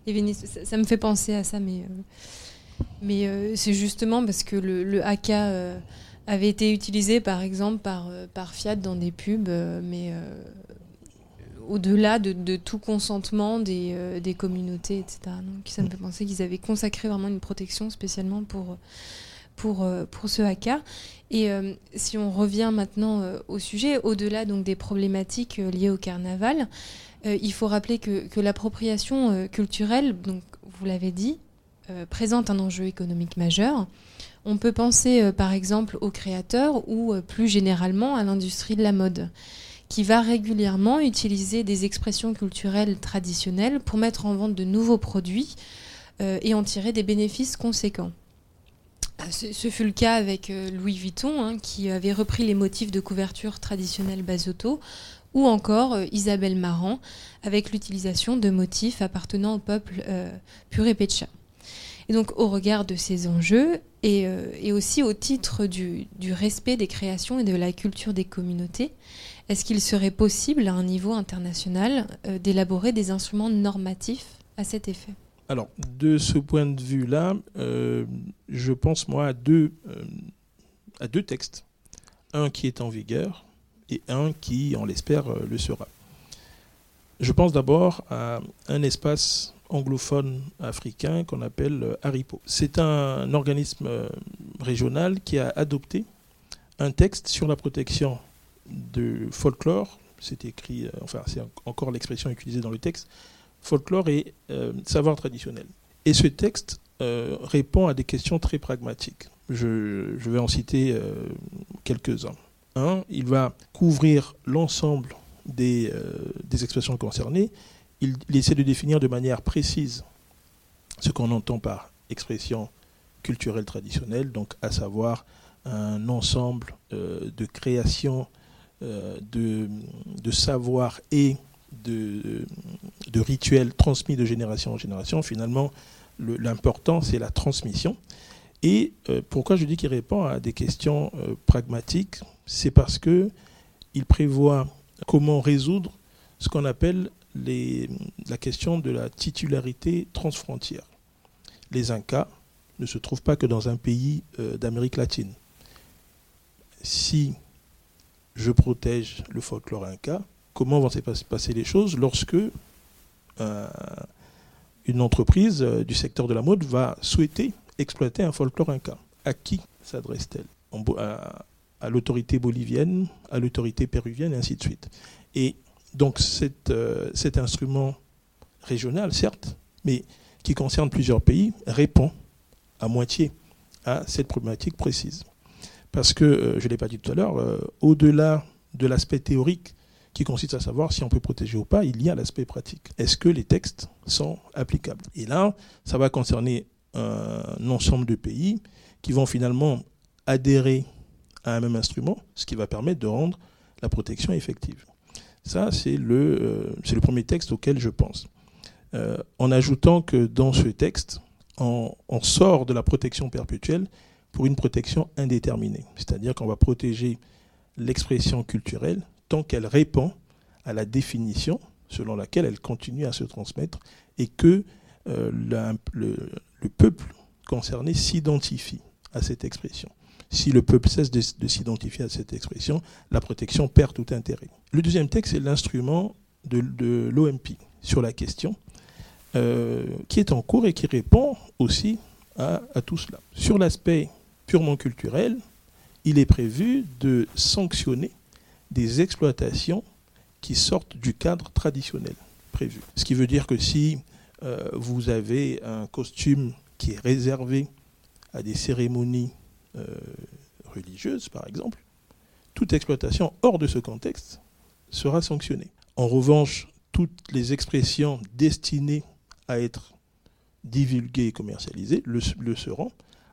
Euh, ça, ça, me fait penser à ça, mais, mais c'est justement parce que le, le avait été utilisé, par exemple, par, par Fiat dans des pubs, mais au-delà de, tout consentement des, euh, communautés, etc. Donc ça me fait penser qu'ils avaient consacré vraiment une protection spécialement pour, pour, euh, pour ce haka. Et euh, si on revient maintenant euh, au sujet, au-delà donc des problématiques euh, liées au carnaval, euh, il faut rappeler que, que l'appropriation euh, culturelle, donc vous l'avez dit, présente un enjeu économique majeur. On peut penser par exemple aux créateurs ou plus généralement à l'industrie de la mode qui va régulièrement utiliser des expressions culturelles traditionnelles pour mettre en vente de nouveaux produits euh, et en tirer des bénéfices conséquents. Ce, fut le cas avec euh, Louis Vuitton, hein, qui avait repris les motifs de couverture traditionnelle Basoto, ou encore euh, Isabelle Marant, avec l'utilisation de motifs appartenant au peuple euh. Et donc, au regard de ces enjeux, et, euh, aussi au titre du, respect des créations et de la culture des communautés, est-ce qu'il serait possible, à un niveau international, euh, d'élaborer des instruments normatifs à cet effet? Alors, de ce point de vue-là, euh, je pense, moi, à deux, à deux textes. Un qui est en vigueur et un qui, on l'espère, le sera. Je pense d'abord à un espace anglophone africain qu'on appelle Haripo. C'est un organisme régional qui a adopté un texte sur la protection de folklore, c'est écrit, euh, enfin c'est encore l'expression utilisée dans le texte, folklore et euh, savoir traditionnel. Et ce texte euh, répond à des questions très pragmatiques. Je, vais en citer quelques-uns. Un, il va couvrir l'ensemble euh, des expressions concernées. Il, essaie de définir de manière précise ce qu'on entend par expression culturelle traditionnelle, donc à savoir un ensemble euh, de créations, euh, de, de savoir et de, rituels transmis de génération en génération. Finalement, le- l'important, c'est la transmission. Et euh, pourquoi je dis qu'il répond à des questions pragmatiques? C'est parce que il prévoit comment résoudre ce qu'on appelle la question de la titularité transfrontière. Les Incas ne se trouvent pas que dans un pays euh, d'Amérique latine. Si je protège le folklore inca, comment vont se pas- passer les choses lorsque euh, une entreprise euh, du secteur de la mode va souhaiter exploiter un folklore inca? À qui s'adresse-t-elle? À l'autorité bolivienne, à l'autorité péruvienne, et ainsi de suite. Et donc cet, euh, cet instrument régional, certes, mais qui concerne plusieurs pays, répond à moitié à cette problématique précise. Parce que, euh, je ne l'ai pas dit tout à l'heure, euh, au-delà de l'aspect théorique qui consiste à savoir si on peut protéger ou pas, il y a l'aspect pratique. Est-ce que les textes sont applicables? Et là, ça va concerner un ensemble de pays qui vont finalement adhérer à un même instrument, ce qui va permettre de rendre la protection effective. Ça, c'est le, euh, le premier texte auquel je pense. Euh, en ajoutant que dans ce texte, on, sort de la protection perpétuelle pour une protection indéterminée. C'est-à-dire qu'on va protéger l'expression culturelle tant qu'elle répond à la définition selon laquelle elle continue à se transmettre et que euh, le peuple concerné s'identifie à cette expression. Si le peuple cesse de, de s'identifier à cette expression, la protection perd tout intérêt. Le deuxième texte, c'est l'instrument de, l'OMP sur la question, euh, qui est en cours et qui répond aussi à, à tout cela. Sur l'aspect purement culturel, il est prévu de sanctionner des exploitations qui sortent du cadre traditionnel prévu. Ce qui veut dire que si euh, vous avez un costume qui est réservé à des cérémonies euh, religieuses, par exemple, toute exploitation hors de ce contexte sera sanctionnée. En revanche, toutes les expressions destinées à être divulguées et commercialisées le, seront,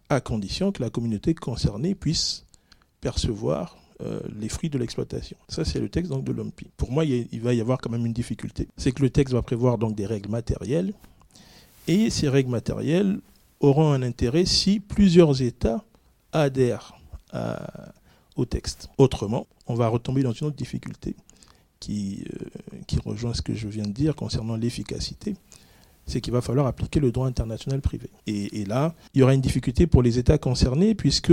à condition que la communauté concernée puisse percevoir euh, les fruits de l'exploitation. Ça, c'est le texte de l'OMPI. Pour moi, il, il va y avoir quand même une difficulté. C'est que le texte va prévoir donc des règles matérielles, et ces règles matérielles auront un intérêt si plusieurs États adhèrent à- au texte. Autrement, on va retomber dans une autre difficulté qui, euh, qui rejoint ce que je viens de dire concernant l'efficacité c'est qu'il va falloir appliquer le droit international privé. Et, là, il y aura une difficulté pour les États concernés, puisque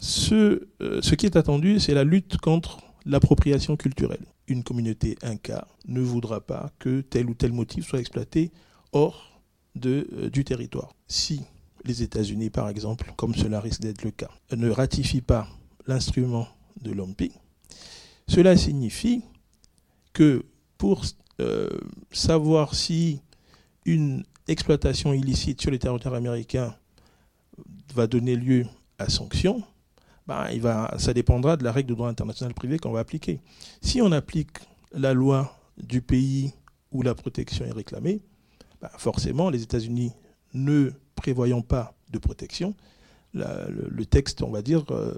ce, euh, ce qui est attendu, c'est la lutte contre l'appropriation culturelle. Une communauté inca ne voudra pas que tel ou tel motif soit exploité hors de, euh, du territoire. Si les États-Unis, par exemple, comme cela risque d'être le cas, ne ratifient pas l'instrument de l'OMPI, cela signifie que pour euh, savoir si une exploitation illicite sur les territoires américains va donner lieu à sanction, va, ça dépendra de la règle de droit international privé qu'on va appliquer. Si on applique la loi du pays où la protection est réclamée, ben, forcément, les États-Unis ne prévoyant pas de protection, la- le, le texte, on va dire, euh,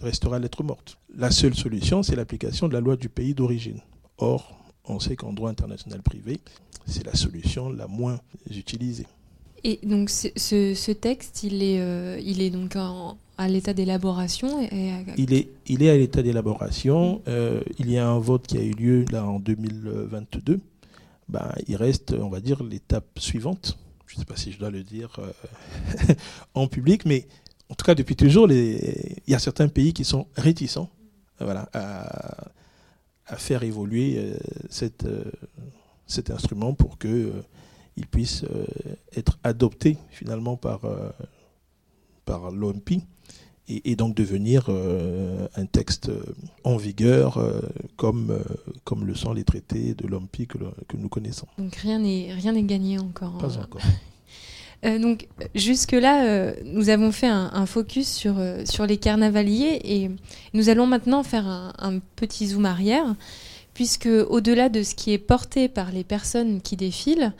restera lettre morte. La seule solution, c'est l'application de la loi du pays d'origine. Or, on sait qu'en droit international privé, c'est la solution la moins utilisée. Et donc ce, texte, il est, euh, il est donc en- à l'état d'élaboration et, et à- Il est, il est à l'état d'élaboration. Euh, il y a un vote qui a eu lieu là en 2022. Ben, il reste, on va dire, l'étape suivante. Je ne sais pas si je dois le dire euh, en public, mais en tout cas, depuis toujours, il y a certains pays qui sont réticents voilà, à, faire évoluer euh, euh, cet instrument pour que il puisse être adopté finalement par, par l'OMP et, et donc devenir euh, un texte euh, en vigueur euh, comme, euh, comme le sont les traités de l'OMP que, que nous connaissons. donc rien n'est gagné encore. Pas encore. Donc jusque-là, nous avons fait un, un focus sur, sur les carnavaliers et nous allons maintenant faire un, un petit zoom arrière, puisque au-delà de ce qui est porté par les personnes qui défilent,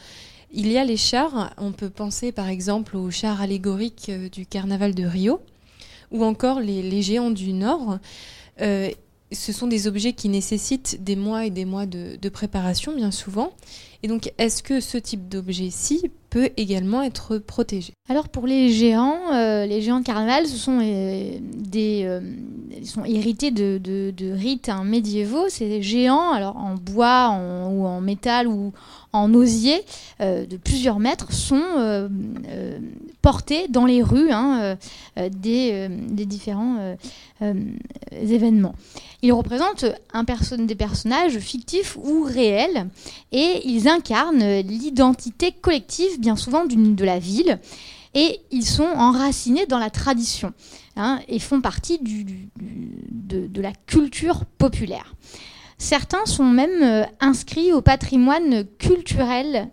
il y a les chars. On peut penser par exemple aux chars allégoriques euh, du carnaval de Rio, ou encore les, géants du Nord. Euh, ce sont des objets qui nécessitent des mois et des mois de, de préparation, bien souvent. Et donc, est-ce que ce type d'objet-ci peut également être protégé Alors pour les géants, euh, les géants de carnaval, ce sont euh, des, euh, ils sont hérités de, rites hein, médiévaux. Ces géants, alors en bois ou en métal ou en osier, de plusieurs mètres, sont portés dans les rues hein, des, des différents événements. Ils représentent un perso- des personnages fictifs ou réels et ils incarnent l'identité collective, bien souvent de la ville, et ils sont enracinés dans la tradition hein, et font partie de, la culture populaire. Certains sont même euh, inscrits au patrimoine culturel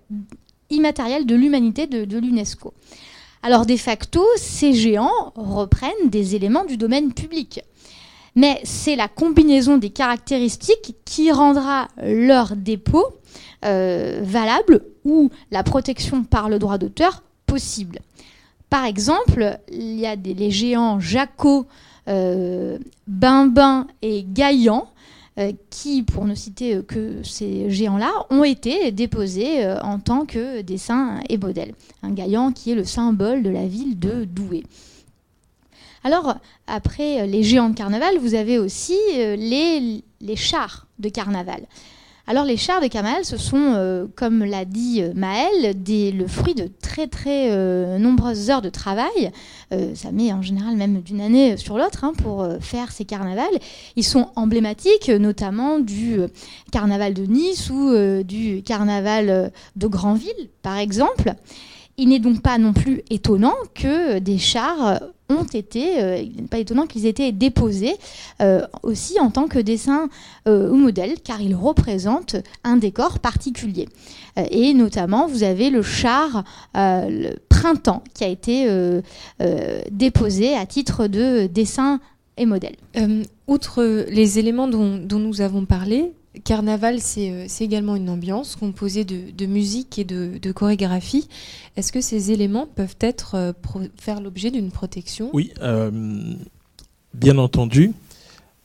immatériel de l'humanité de l'UNESCO. Alors de facto, ces géants reprennent des éléments du domaine public. Mais c'est la combinaison des caractéristiques qui rendra leur dépôt euh, valable ou la protection par le droit d'auteur possible. Par exemple, il y a des, les géants Jaco, euh, Bimbin et Gaillan euh, qui, pour ne citer que ces géants-là, ont été déposés en tant que dessins et modèles. Un Gaillan qui est le symbole de la ville de Douai. Alors, après euh, les géants de carnaval, vous avez aussi euh, les, chars de carnaval. Alors les chars de carnaval, ce sont, euh, comme l'a dit Maël, des- le fruit de très très nombreuses heures de travail. Ça met en général même d'une année sur l'autre hein, pour faire ces carnavals. Ils sont emblématiques, notamment du carnaval de Nice ou du carnaval de Granville, par exemple. Il n'est donc pas non plus étonnant que des chars euh, ont été, euh, n'est pas étonnant qu'ils aient été déposés euh, aussi en tant que dessin ou modèle, car ils représentent un décor particulier. Et notamment, vous avez le char le printemps qui a été déposé à titre de dessin et modèle. Outre les éléments dont nous avons parlé, Carnaval, c'est euh, c'est également une ambiance composée de, musique et de, chorégraphie. Est-ce que ces éléments peuvent être euh, faire l'objet d'une protection? Oui, euh, bien entendu.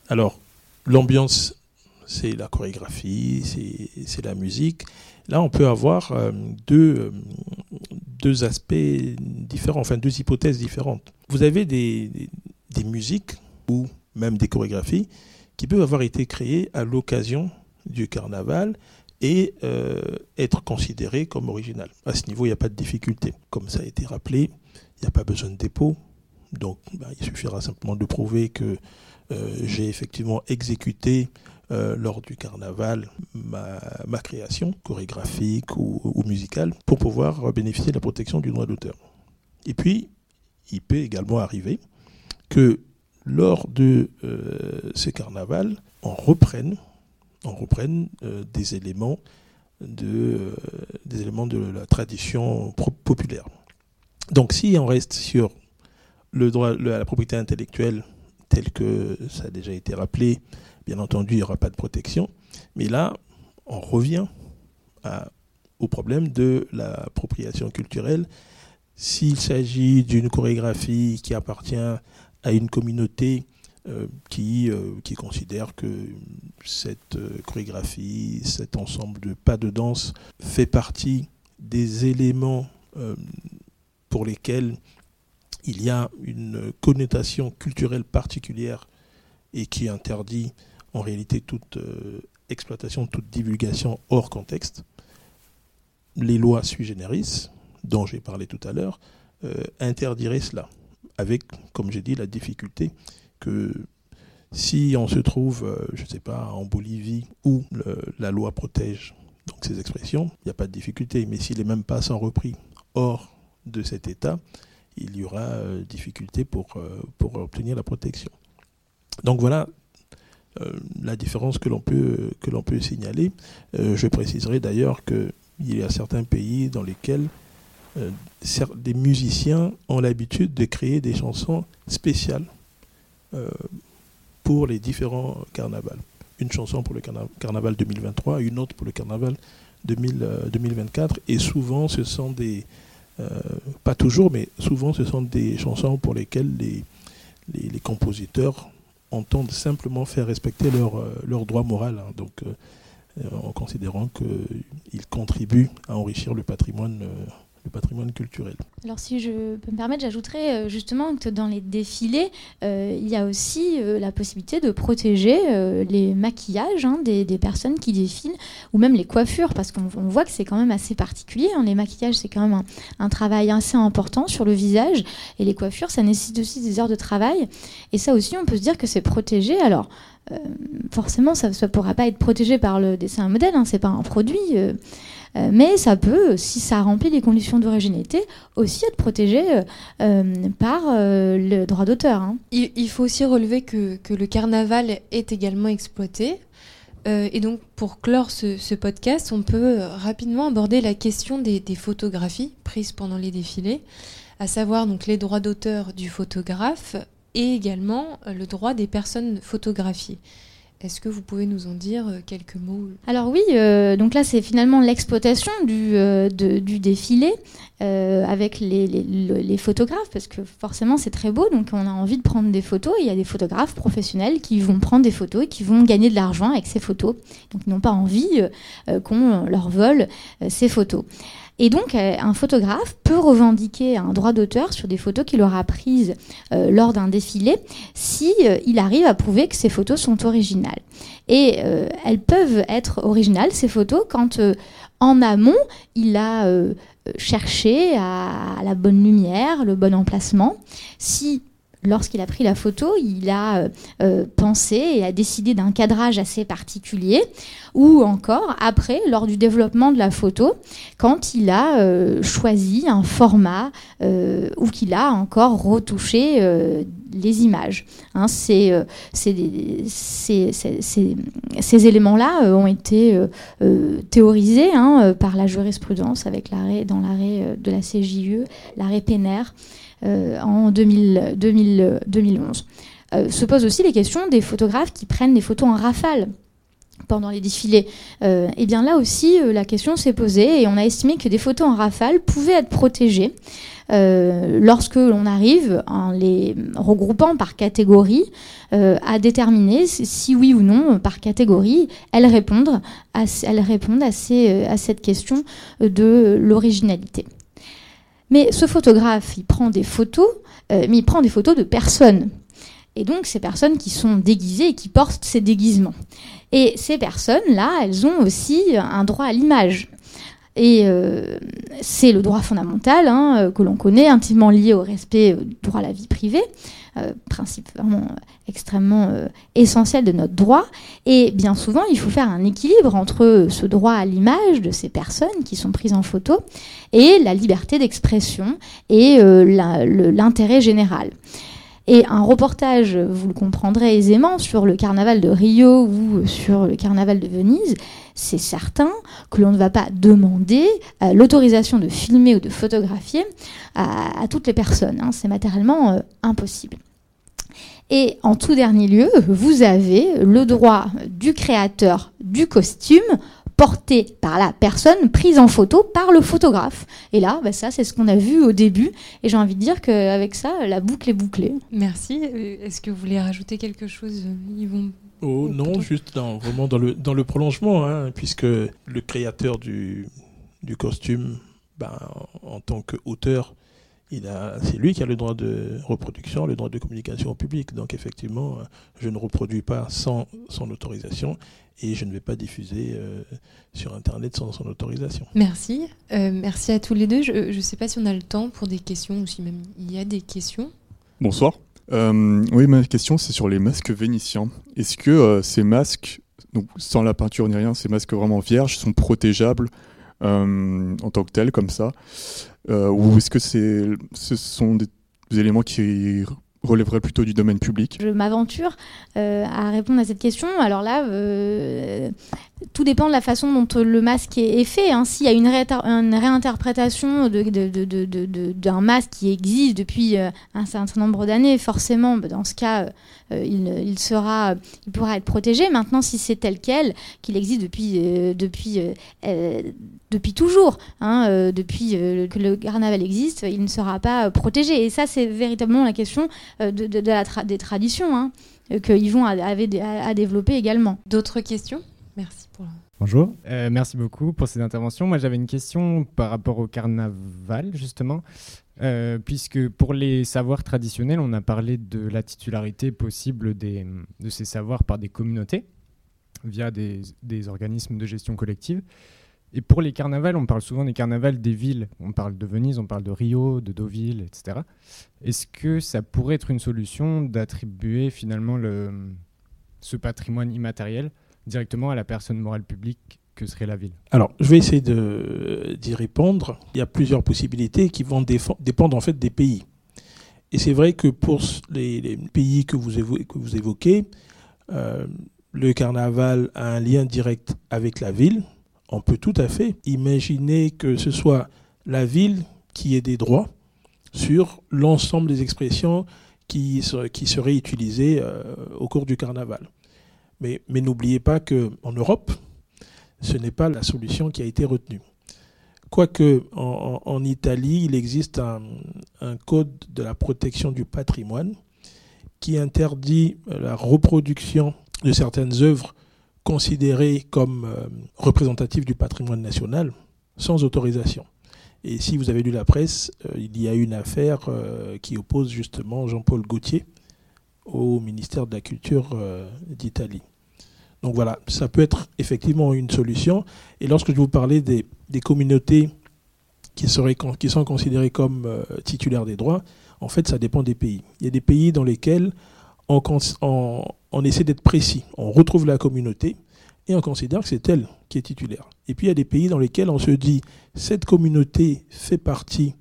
Alors, l'ambiance, c'est la chorégraphie, c'est la musique. Là, on peut avoir deux, deux aspects différents, enfin deux hypothèses différentes. Vous avez des, des musiques ou même des chorégraphies qui peuvent avoir été créées à l'occasion du carnaval et euh, être considérées comme originales. À ce niveau, il n'y a pas de difficulté. Comme ça a été rappelé, il n'y a pas besoin de dépôt. Donc, bah, il suffira simplement de prouver que euh, j'ai effectivement exécuté euh, lors du carnaval ma, création chorégraphique ou musicale pour pouvoir bénéficier de la protection du droit d'auteur. Et puis, il peut également arriver que lors de euh, ces carnavals, on reprenne, on reprenne euh, des éléments de, euh, des éléments de la tradition populaire. Donc, si on reste sur le droit, le- la propriété intellectuelle tel que ça a déjà été rappelé, bien entendu, il n'y aura pas de protection. Mais là, on revient à- au problème de l'appropriation culturelle. S'il s'agit d'une chorégraphie qui appartient à une communauté euh, qui, euh, qui considère que cette euh, chorégraphie, cet ensemble de pas de danse fait partie des éléments pour lesquels il y a une connotation culturelle particulière et qui interdit en réalité toute exploitation, toute divulgation hors contexte, les lois sui generis, dont j'ai parlé tout à l'heure, interdiraient cela, avec, comme j'ai dit, la difficulté que si on se trouve, euh, je ne sais pas, en Bolivie, où la loi protège donc ces expressions, il n'y a pas de difficulté, mais si les mêmes pas sont repris hors de cet état, il y aura euh, difficulté pour, euh, pour obtenir la protection. Donc voilà la différence que l'on peut, que l'on peut signaler. Je préciserai d'ailleurs qu'il y a certains pays dans lesquels des musiciens ont l'habitude de créer des chansons spéciales euh, pour les différents carnavals. Une chanson pour le carna- carnaval 2023, une autre pour le carnaval 2000, euh, 2024. Et souvent, ce sont des. euh, pas toujours, mais souvent, ce sont des chansons pour lesquelles les, compositeurs entendent simplement faire respecter leur, euh, leur droit moral. hein. Donc, euh, euh, en considérant qu'ils contribuent à enrichir le patrimoine, euh, patrimoine culturel. Alors si je peux me permettre, j'ajouterais euh, justement que dans les défilés, euh, il y a aussi euh, la possibilité de protéger les maquillages hein, des, personnes qui défilent, ou même les coiffures, parce qu'on on voit que c'est quand même assez particulier. hein. Les maquillages, c'est quand même un, travail assez important sur le visage, et les coiffures, ça nécessite aussi des heures de travail. Et ça aussi, on peut se dire que c'est protégé. Alors forcément, ça ne pourra pas être protégé par le dessin modèle, hein, c'est pas un produit. Euh, mais ça peut, si ça remplit les conditions d'originalité, aussi être protégé euh, euh, par le droit d'auteur. hein. Il, faut aussi relever que, le carnaval est également exploité. Et donc, pour clore ce, podcast, on peut rapidement aborder la question des, photographies prises pendant les défilés, à savoir donc les droits d'auteur du photographe et également le droit des personnes photographiées. Est-ce que vous pouvez nous en dire euh, quelques mots Alors oui, euh, donc là c'est finalement l'exploitation du, euh, défilé avec les, les- le- les photographes, parce que forcément c'est très beau, donc on a envie de prendre des photos, il y a des photographes professionnels qui vont prendre des photos et qui vont gagner de l'argent avec ces photos, donc ils n'ont pas envie qu'on leur vole ces photos. Et donc, euh, un photographe peut revendiquer un droit d'auteur sur des photos qu'il aura prises euh, lors d'un défilé si euh, arrive à prouver que ces photos sont originales. Et elles peuvent être originales, ces photos, quand en amont, il a cherché à, à la bonne lumière, le bon emplacement. Si lorsqu'il a pris la photo, il a euh, euh, pensé et a décidé d'un cadrage assez particulier, ou encore après, lors du développement de la photo, quand il a euh, choisi un format ou qu'il a encore retouché les images. Hein, ces éléments-là ont été théorisés hein, par la jurisprudence avec l'arrêt, dans l'arrêt de la CJE, l'arrêt euh, en 2000 2000 2011. Euh, se posent aussi les questions des photographes qui prennent des photos en rafale pendant les défilés. Euh, et bien là aussi, euh, la question s'est posée et on a estimé que des photos en rafale pouvaient être protégées euh, lorsque l'on arrive, en les regroupant par catégorie, euh, à déterminer si, si oui ou non, par catégorie, elles répondent à, elles répondent à, ces, euh, à cette question de l'originalité. Mais ce photographe, il prend des photos, euh, mais il prend des photos de personnes. Et donc ces personnes qui sont déguisées et qui portent ces déguisements. Et ces personnes-là, elles ont aussi un droit à l'image. Et euh, c'est le droit fondamental hein, euh, que l'on connaît, intimement lié au respect euh, du droit à la vie privée, euh, principe vraiment extrêmement essentiel de notre droit. Et bien souvent, il faut faire un équilibre entre ce droit à l'image de ces personnes qui sont prises en photo et la liberté d'expression et l'intérêt général. Et un reportage, vous le comprendrez aisément, sur le carnaval de Rio ou sur le carnaval de Venise, c'est certain que l'on ne va pas demander euh, l'autorisation de filmer ou de photographier à, toutes les personnes. hein. C'est matériellement euh, impossible. Et en tout dernier lieu, vous avez le droit du créateur du costume porté par la personne prise en photo par le photographe. Et là, bah, ça, c'est ce qu'on a vu au début. Et j'ai envie de dire qu'avec ça, la boucle est bouclée. Merci. Euh, Est-ce que vous voulez rajouter quelque chose, euh, Yvon Oh non, plutôt- juste dans, vraiment dans le, dans le prolongement, hein, puisque le créateur du, du costume, ben, en, en tant qu'auteur, c'est lui qui a le droit de reproduction, le droit de communication au public. Donc effectivement, euh, je ne reproduis pas sans son autorisation et je ne vais pas diffuser euh, sur Internet sans son autorisation. Merci. Euh, merci à tous les deux. Je ne sais pas si on a le temps pour des questions ou si même il y a des questions. Bonsoir. Euh, oui, ma question c'est sur les masques vénitiens. Est-ce que euh, ces masques, donc sans la peinture ni rien, ces masques vraiment vierges sont protégeables en tant que tels comme ça Euh, Ou est-ce que c'est, ce sont des, éléments qui relèveraient plutôt du domaine public? Je m'aventure euh, à répondre à cette question. Alors là, euh, tout dépend de la façon dont le masque est, fait. Hein. S'il y a une, réinterprétation d'un masque qui existe depuis euh, un certain nombre d'années, forcément, bah, dans ce cas, euh, il, sera, il pourra être protégé. Maintenant, si c'est tel quel, qu'il existe depuis, depuis, depuis toujours, hein, depuis que le carnaval existe, il ne sera pas protégé. Et ça, c'est véritablement la question de, la des traditions hein, que Yvon a, avait également. D'autres questions? Merci pour Bonjour, euh, merci beaucoup pour ces interventions. Moi, j'avais une question par rapport au carnaval, justement, euh, puisque pour les savoirs traditionnels, on a parlé de la titularité possible des, de ces savoirs par des communautés via des, des, organismes de gestion collective. Et pour les carnavals, on parle souvent des carnavals des villes. On parle de Venise, on parle de Rio, de Deauville, etc. Est-ce que ça pourrait être une solution d'attribuer finalement le, ce patrimoine immatériel directement à la personne morale publique que serait la ville Alors, je vais essayer d'y répondre. Il y a plusieurs possibilités qui vont dépendre en fait des pays. Et c'est vrai que pour les, pays que vous, évoquez, euh, le carnaval a un lien direct avec la ville. On peut tout à fait imaginer que ce soit la ville qui ait des droits sur l'ensemble des expressions qui, seraient utilisées euh, au cours du carnaval. Mais, n'oubliez pas qu'en Europe, ce n'est pas la solution qui a été retenue. Quoique en, Italie, il existe un, code de la protection du patrimoine qui interdit la reproduction de certaines œuvres considérées comme euh, représentatives du patrimoine national sans autorisation. Et si vous avez lu la presse, euh, il y a une affaire euh, qui oppose justement Jean-Paul Gaultier au ministère de la Culture euh, d'Italie. Donc voilà, ça peut être effectivement une solution. Et lorsque je vous parlais des, communautés qui, seraient, qui sont considérées comme euh, titulaires des droits, en fait, ça dépend des pays. Il y a des pays dans lesquels on, on essaie d'être précis. On retrouve la communauté et on considère que c'est elle qui est titulaire. Et puis il y a des pays dans lesquels on se dit, cette communauté fait partie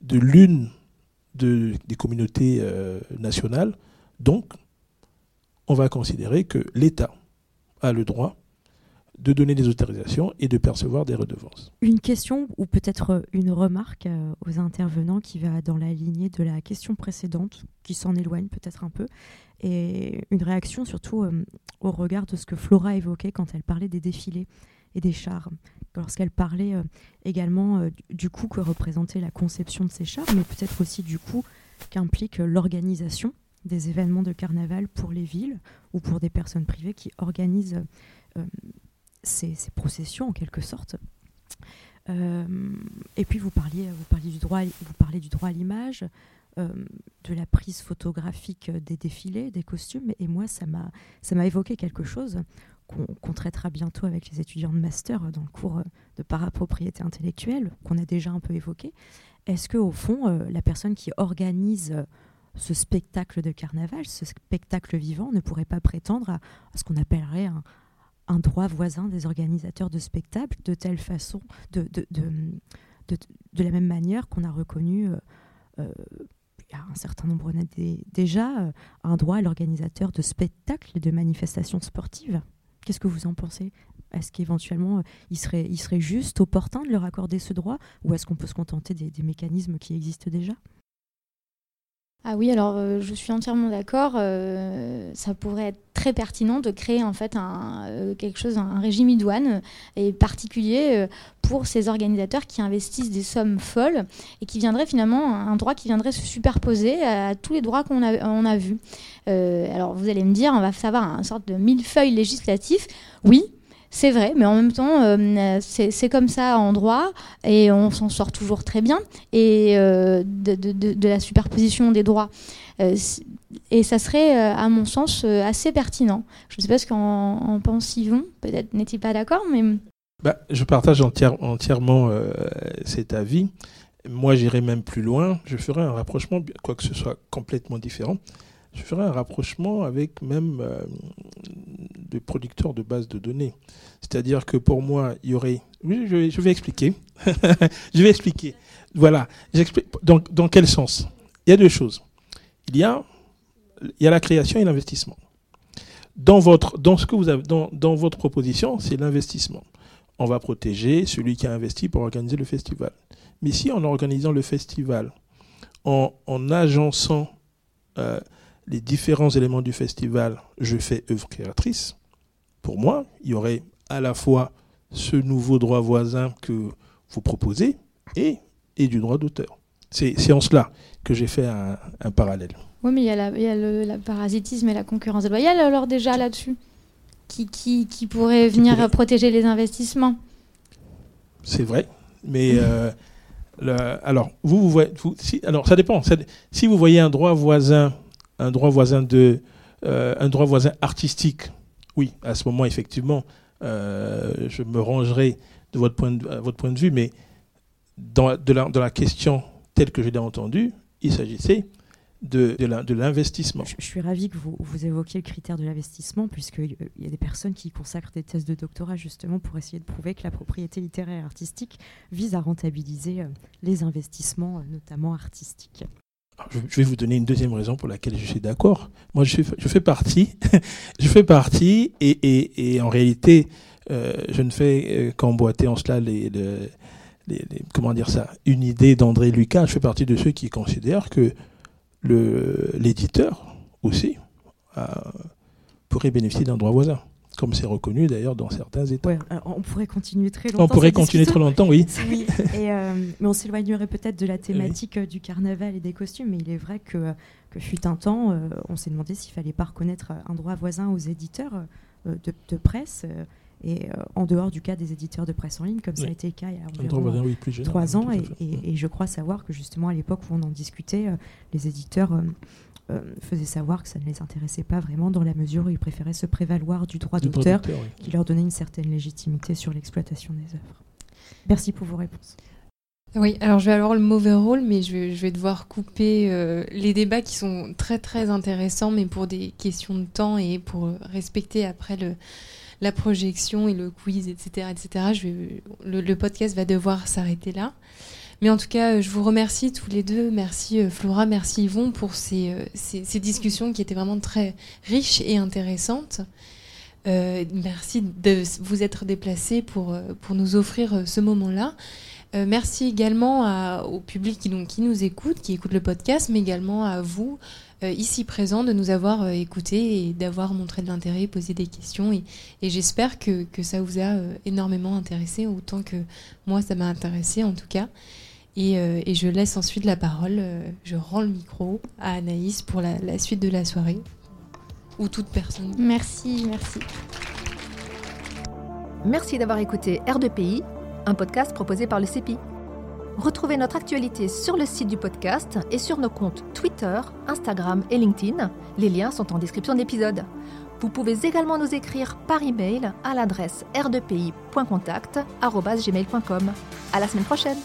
de l'une de, des communautés euh, nationales, donc, on va considérer que l'État a le droit de donner des autorisations et de percevoir des redevances. Une question ou peut-être une remarque euh, aux intervenants qui va dans la lignée de la question précédente, qui s'en éloigne peut-être un peu, et une réaction surtout euh, au regard de ce que Flora évoquait quand elle parlait des défilés et des chars, lorsqu'elle parlait euh, également du coût que représentait la conception de ces chars, mais peut-être aussi du coût qu'implique l'organisation des événements de carnaval pour les villes ou pour des personnes privées qui organisent euh, ces, processions en quelque sorte. Euh, et puis vous parliez, vous parliez du droit, vous parlez du droit à l'image, euh, de la prise photographique des défilés, des costumes. Et moi, ça m'a, ça m'a évoqué quelque chose qu'on, traitera bientôt avec les étudiants de master dans le cours de parapropriété intellectuelle, qu'on a déjà un peu évoqué. Est-ce que au fond, la personne qui organise ce spectacle de carnaval, ce spectacle vivant, ne pourrait pas prétendre à, ce qu'on appellerait un, droit voisin des organisateurs de spectacles, de telle façon, de, la même manière qu'on a reconnu, euh, euh, il y a un certain nombre d'années déjà, euh, un droit à l'organisateur de spectacles et de manifestations sportives. Qu'est-ce que vous en pensez? Est-ce qu'éventuellement, il serait juste, opportun de leur accorder ce droit? Ou est-ce qu'on peut se contenter des mécanismes qui existent déjà? Ah oui, alors euh, je suis entièrement d'accord. Euh, ça pourrait être très pertinent de créer en fait un, euh, quelque chose, un régime idoine et particulier pour ces organisateurs qui investissent des sommes folles et qui viendraient finalement un droit qui viendrait se superposer à, tous les droits qu'on a, on a vus. alors vous allez me dire, on va savoir un sorte de millefeuille législatif. Oui, c'est vrai, mais en même temps, euh, c'est comme ça en droit et on s'en sort toujours très bien. Et euh, de, la superposition des droits. Euh, et ça serait, à mon sens, assez pertinent. Je ne sais pas ce qu'en pense Yvon, peut-être n'est-il pas d'accord, mais. Bah, je partage entièrement cet avis. Moi, j'irai même plus loin. Je ferai un rapprochement, quoi que ce soit complètement différent je ferai un rapprochement avec même des producteurs de bases de données. C'est-à-dire que pour moi, il y aurait... Je vais, expliquer. je vais expliquer. Voilà. Donc, dans quel sens? Il y a deux choses. Il y a, il y a la création et l'investissement. dans, votre, dans, ce que vous avez, dans, votre proposition, c'est l'investissement. On va protéger celui qui a investi pour organiser le festival. Mais si en organisant le festival, en, en agençant euh, les différents éléments du festival, je fais œuvre créatrice, pour moi, il y aurait à la fois ce nouveau droit voisin que vous proposez et, et du droit d'auteur. C'est en cela que j'ai fait un, un, parallèle. Oui, mais il y a, la, il y a le la parasitisme et la concurrence déloyale alors déjà là-dessus qui, qui, qui, pourrait venir pourrait... protéger les investissements. C'est vrai, mais euh, le, alors vous, vous voyez, vous, si, alors ça dépend. Ça, si vous voyez un droit voisin, un droit voisin de, euh, un droit voisin artistique, oui, à ce moment effectivement, euh, je me rangerai de votre point de, votre point de vue, mais dans, de la, question telle que je l'ai entendue, il s'agissait de, de l'investissement. Je, suis ravie que vous, vous évoquiez le critère de l'investissement, puisqu'il y a des personnes qui consacrent des thèses de doctorat justement pour essayer de prouver que la propriété littéraire et artistique vise à rentabiliser les investissements, notamment artistiques. Je, vais vous donner une deuxième raison pour laquelle je suis d'accord. Moi, je fais, je fais partie, je fais partie, et, en réalité, euh, je ne fais euh, qu'emboîter en cela les, comment dire ça, une idée d'André Lucas. Je fais partie de ceux qui considèrent que l'éditeur aussi euh, pourrait bénéficier d'un droit voisin, comme c'est reconnu d'ailleurs dans certains États. Ouais, on pourrait continuer très longtemps. On pourrait continuer très longtemps, oui. oui. Et, euh, mais on s'éloignerait peut-être de la thématique oui. du carnaval et des costumes, mais il est vrai que, que fut un temps, euh, on s'est demandé s'il fallait pas reconnaître un droit voisin aux éditeurs euh, de, de, presse. et en dehors du cas des éditeurs de presse en ligne, comme oui. ça a été le cas il y a environ voisin, trois ans, et, et, et, je crois savoir que justement à l'époque où on en discutait, les éditeurs euh, faisaient savoir que ça ne les intéressait pas vraiment dans la mesure où ils préféraient se prévaloir du droit d'auteur oui. qui leur donnait une certaine légitimité sur l'exploitation des œuvres. Merci pour vos réponses. Oui, alors je vais avoir le mauvais rôle, mais je vais, je vais devoir couper euh, les débats qui sont très très intéressants, mais pour des questions de temps et pour respecter après le, la projection et le quiz, etc. etc. Je vais, le, le podcast va devoir s'arrêter là. Mais en tout cas, je vous remercie tous les deux. Merci Flora, merci Yvon pour ces, ces, ces discussions qui étaient vraiment très riches et intéressantes. Euh, merci de vous être déplacés pour, pour nous offrir ce moment-là. Euh, merci également au public qui, donc, qui nous écoute, qui écoute le podcast, mais également à vous, euh, ici présents, de nous avoir euh, écoutés et d'avoir montré de l'intérêt, posé des questions. Et, et j'espère que, que ça vous a énormément intéressé, autant que moi, ça m'a intéressé en tout cas. Et, euh, et, je laisse ensuite la parole, euh, je rends le micro à Anaïs pour la, la, suite de la soirée, ou toute personne. Merci, merci. Merci d'avoir écouté R2PI, un podcast proposé par le CEPI. Retrouvez notre actualité sur le site du podcast et sur nos comptes Twitter, Instagram et LinkedIn. Les liens sont en description de l'épisode. Vous pouvez également nous écrire par email à l'adresse r2pi.contact@gmail.com. À la semaine prochaine.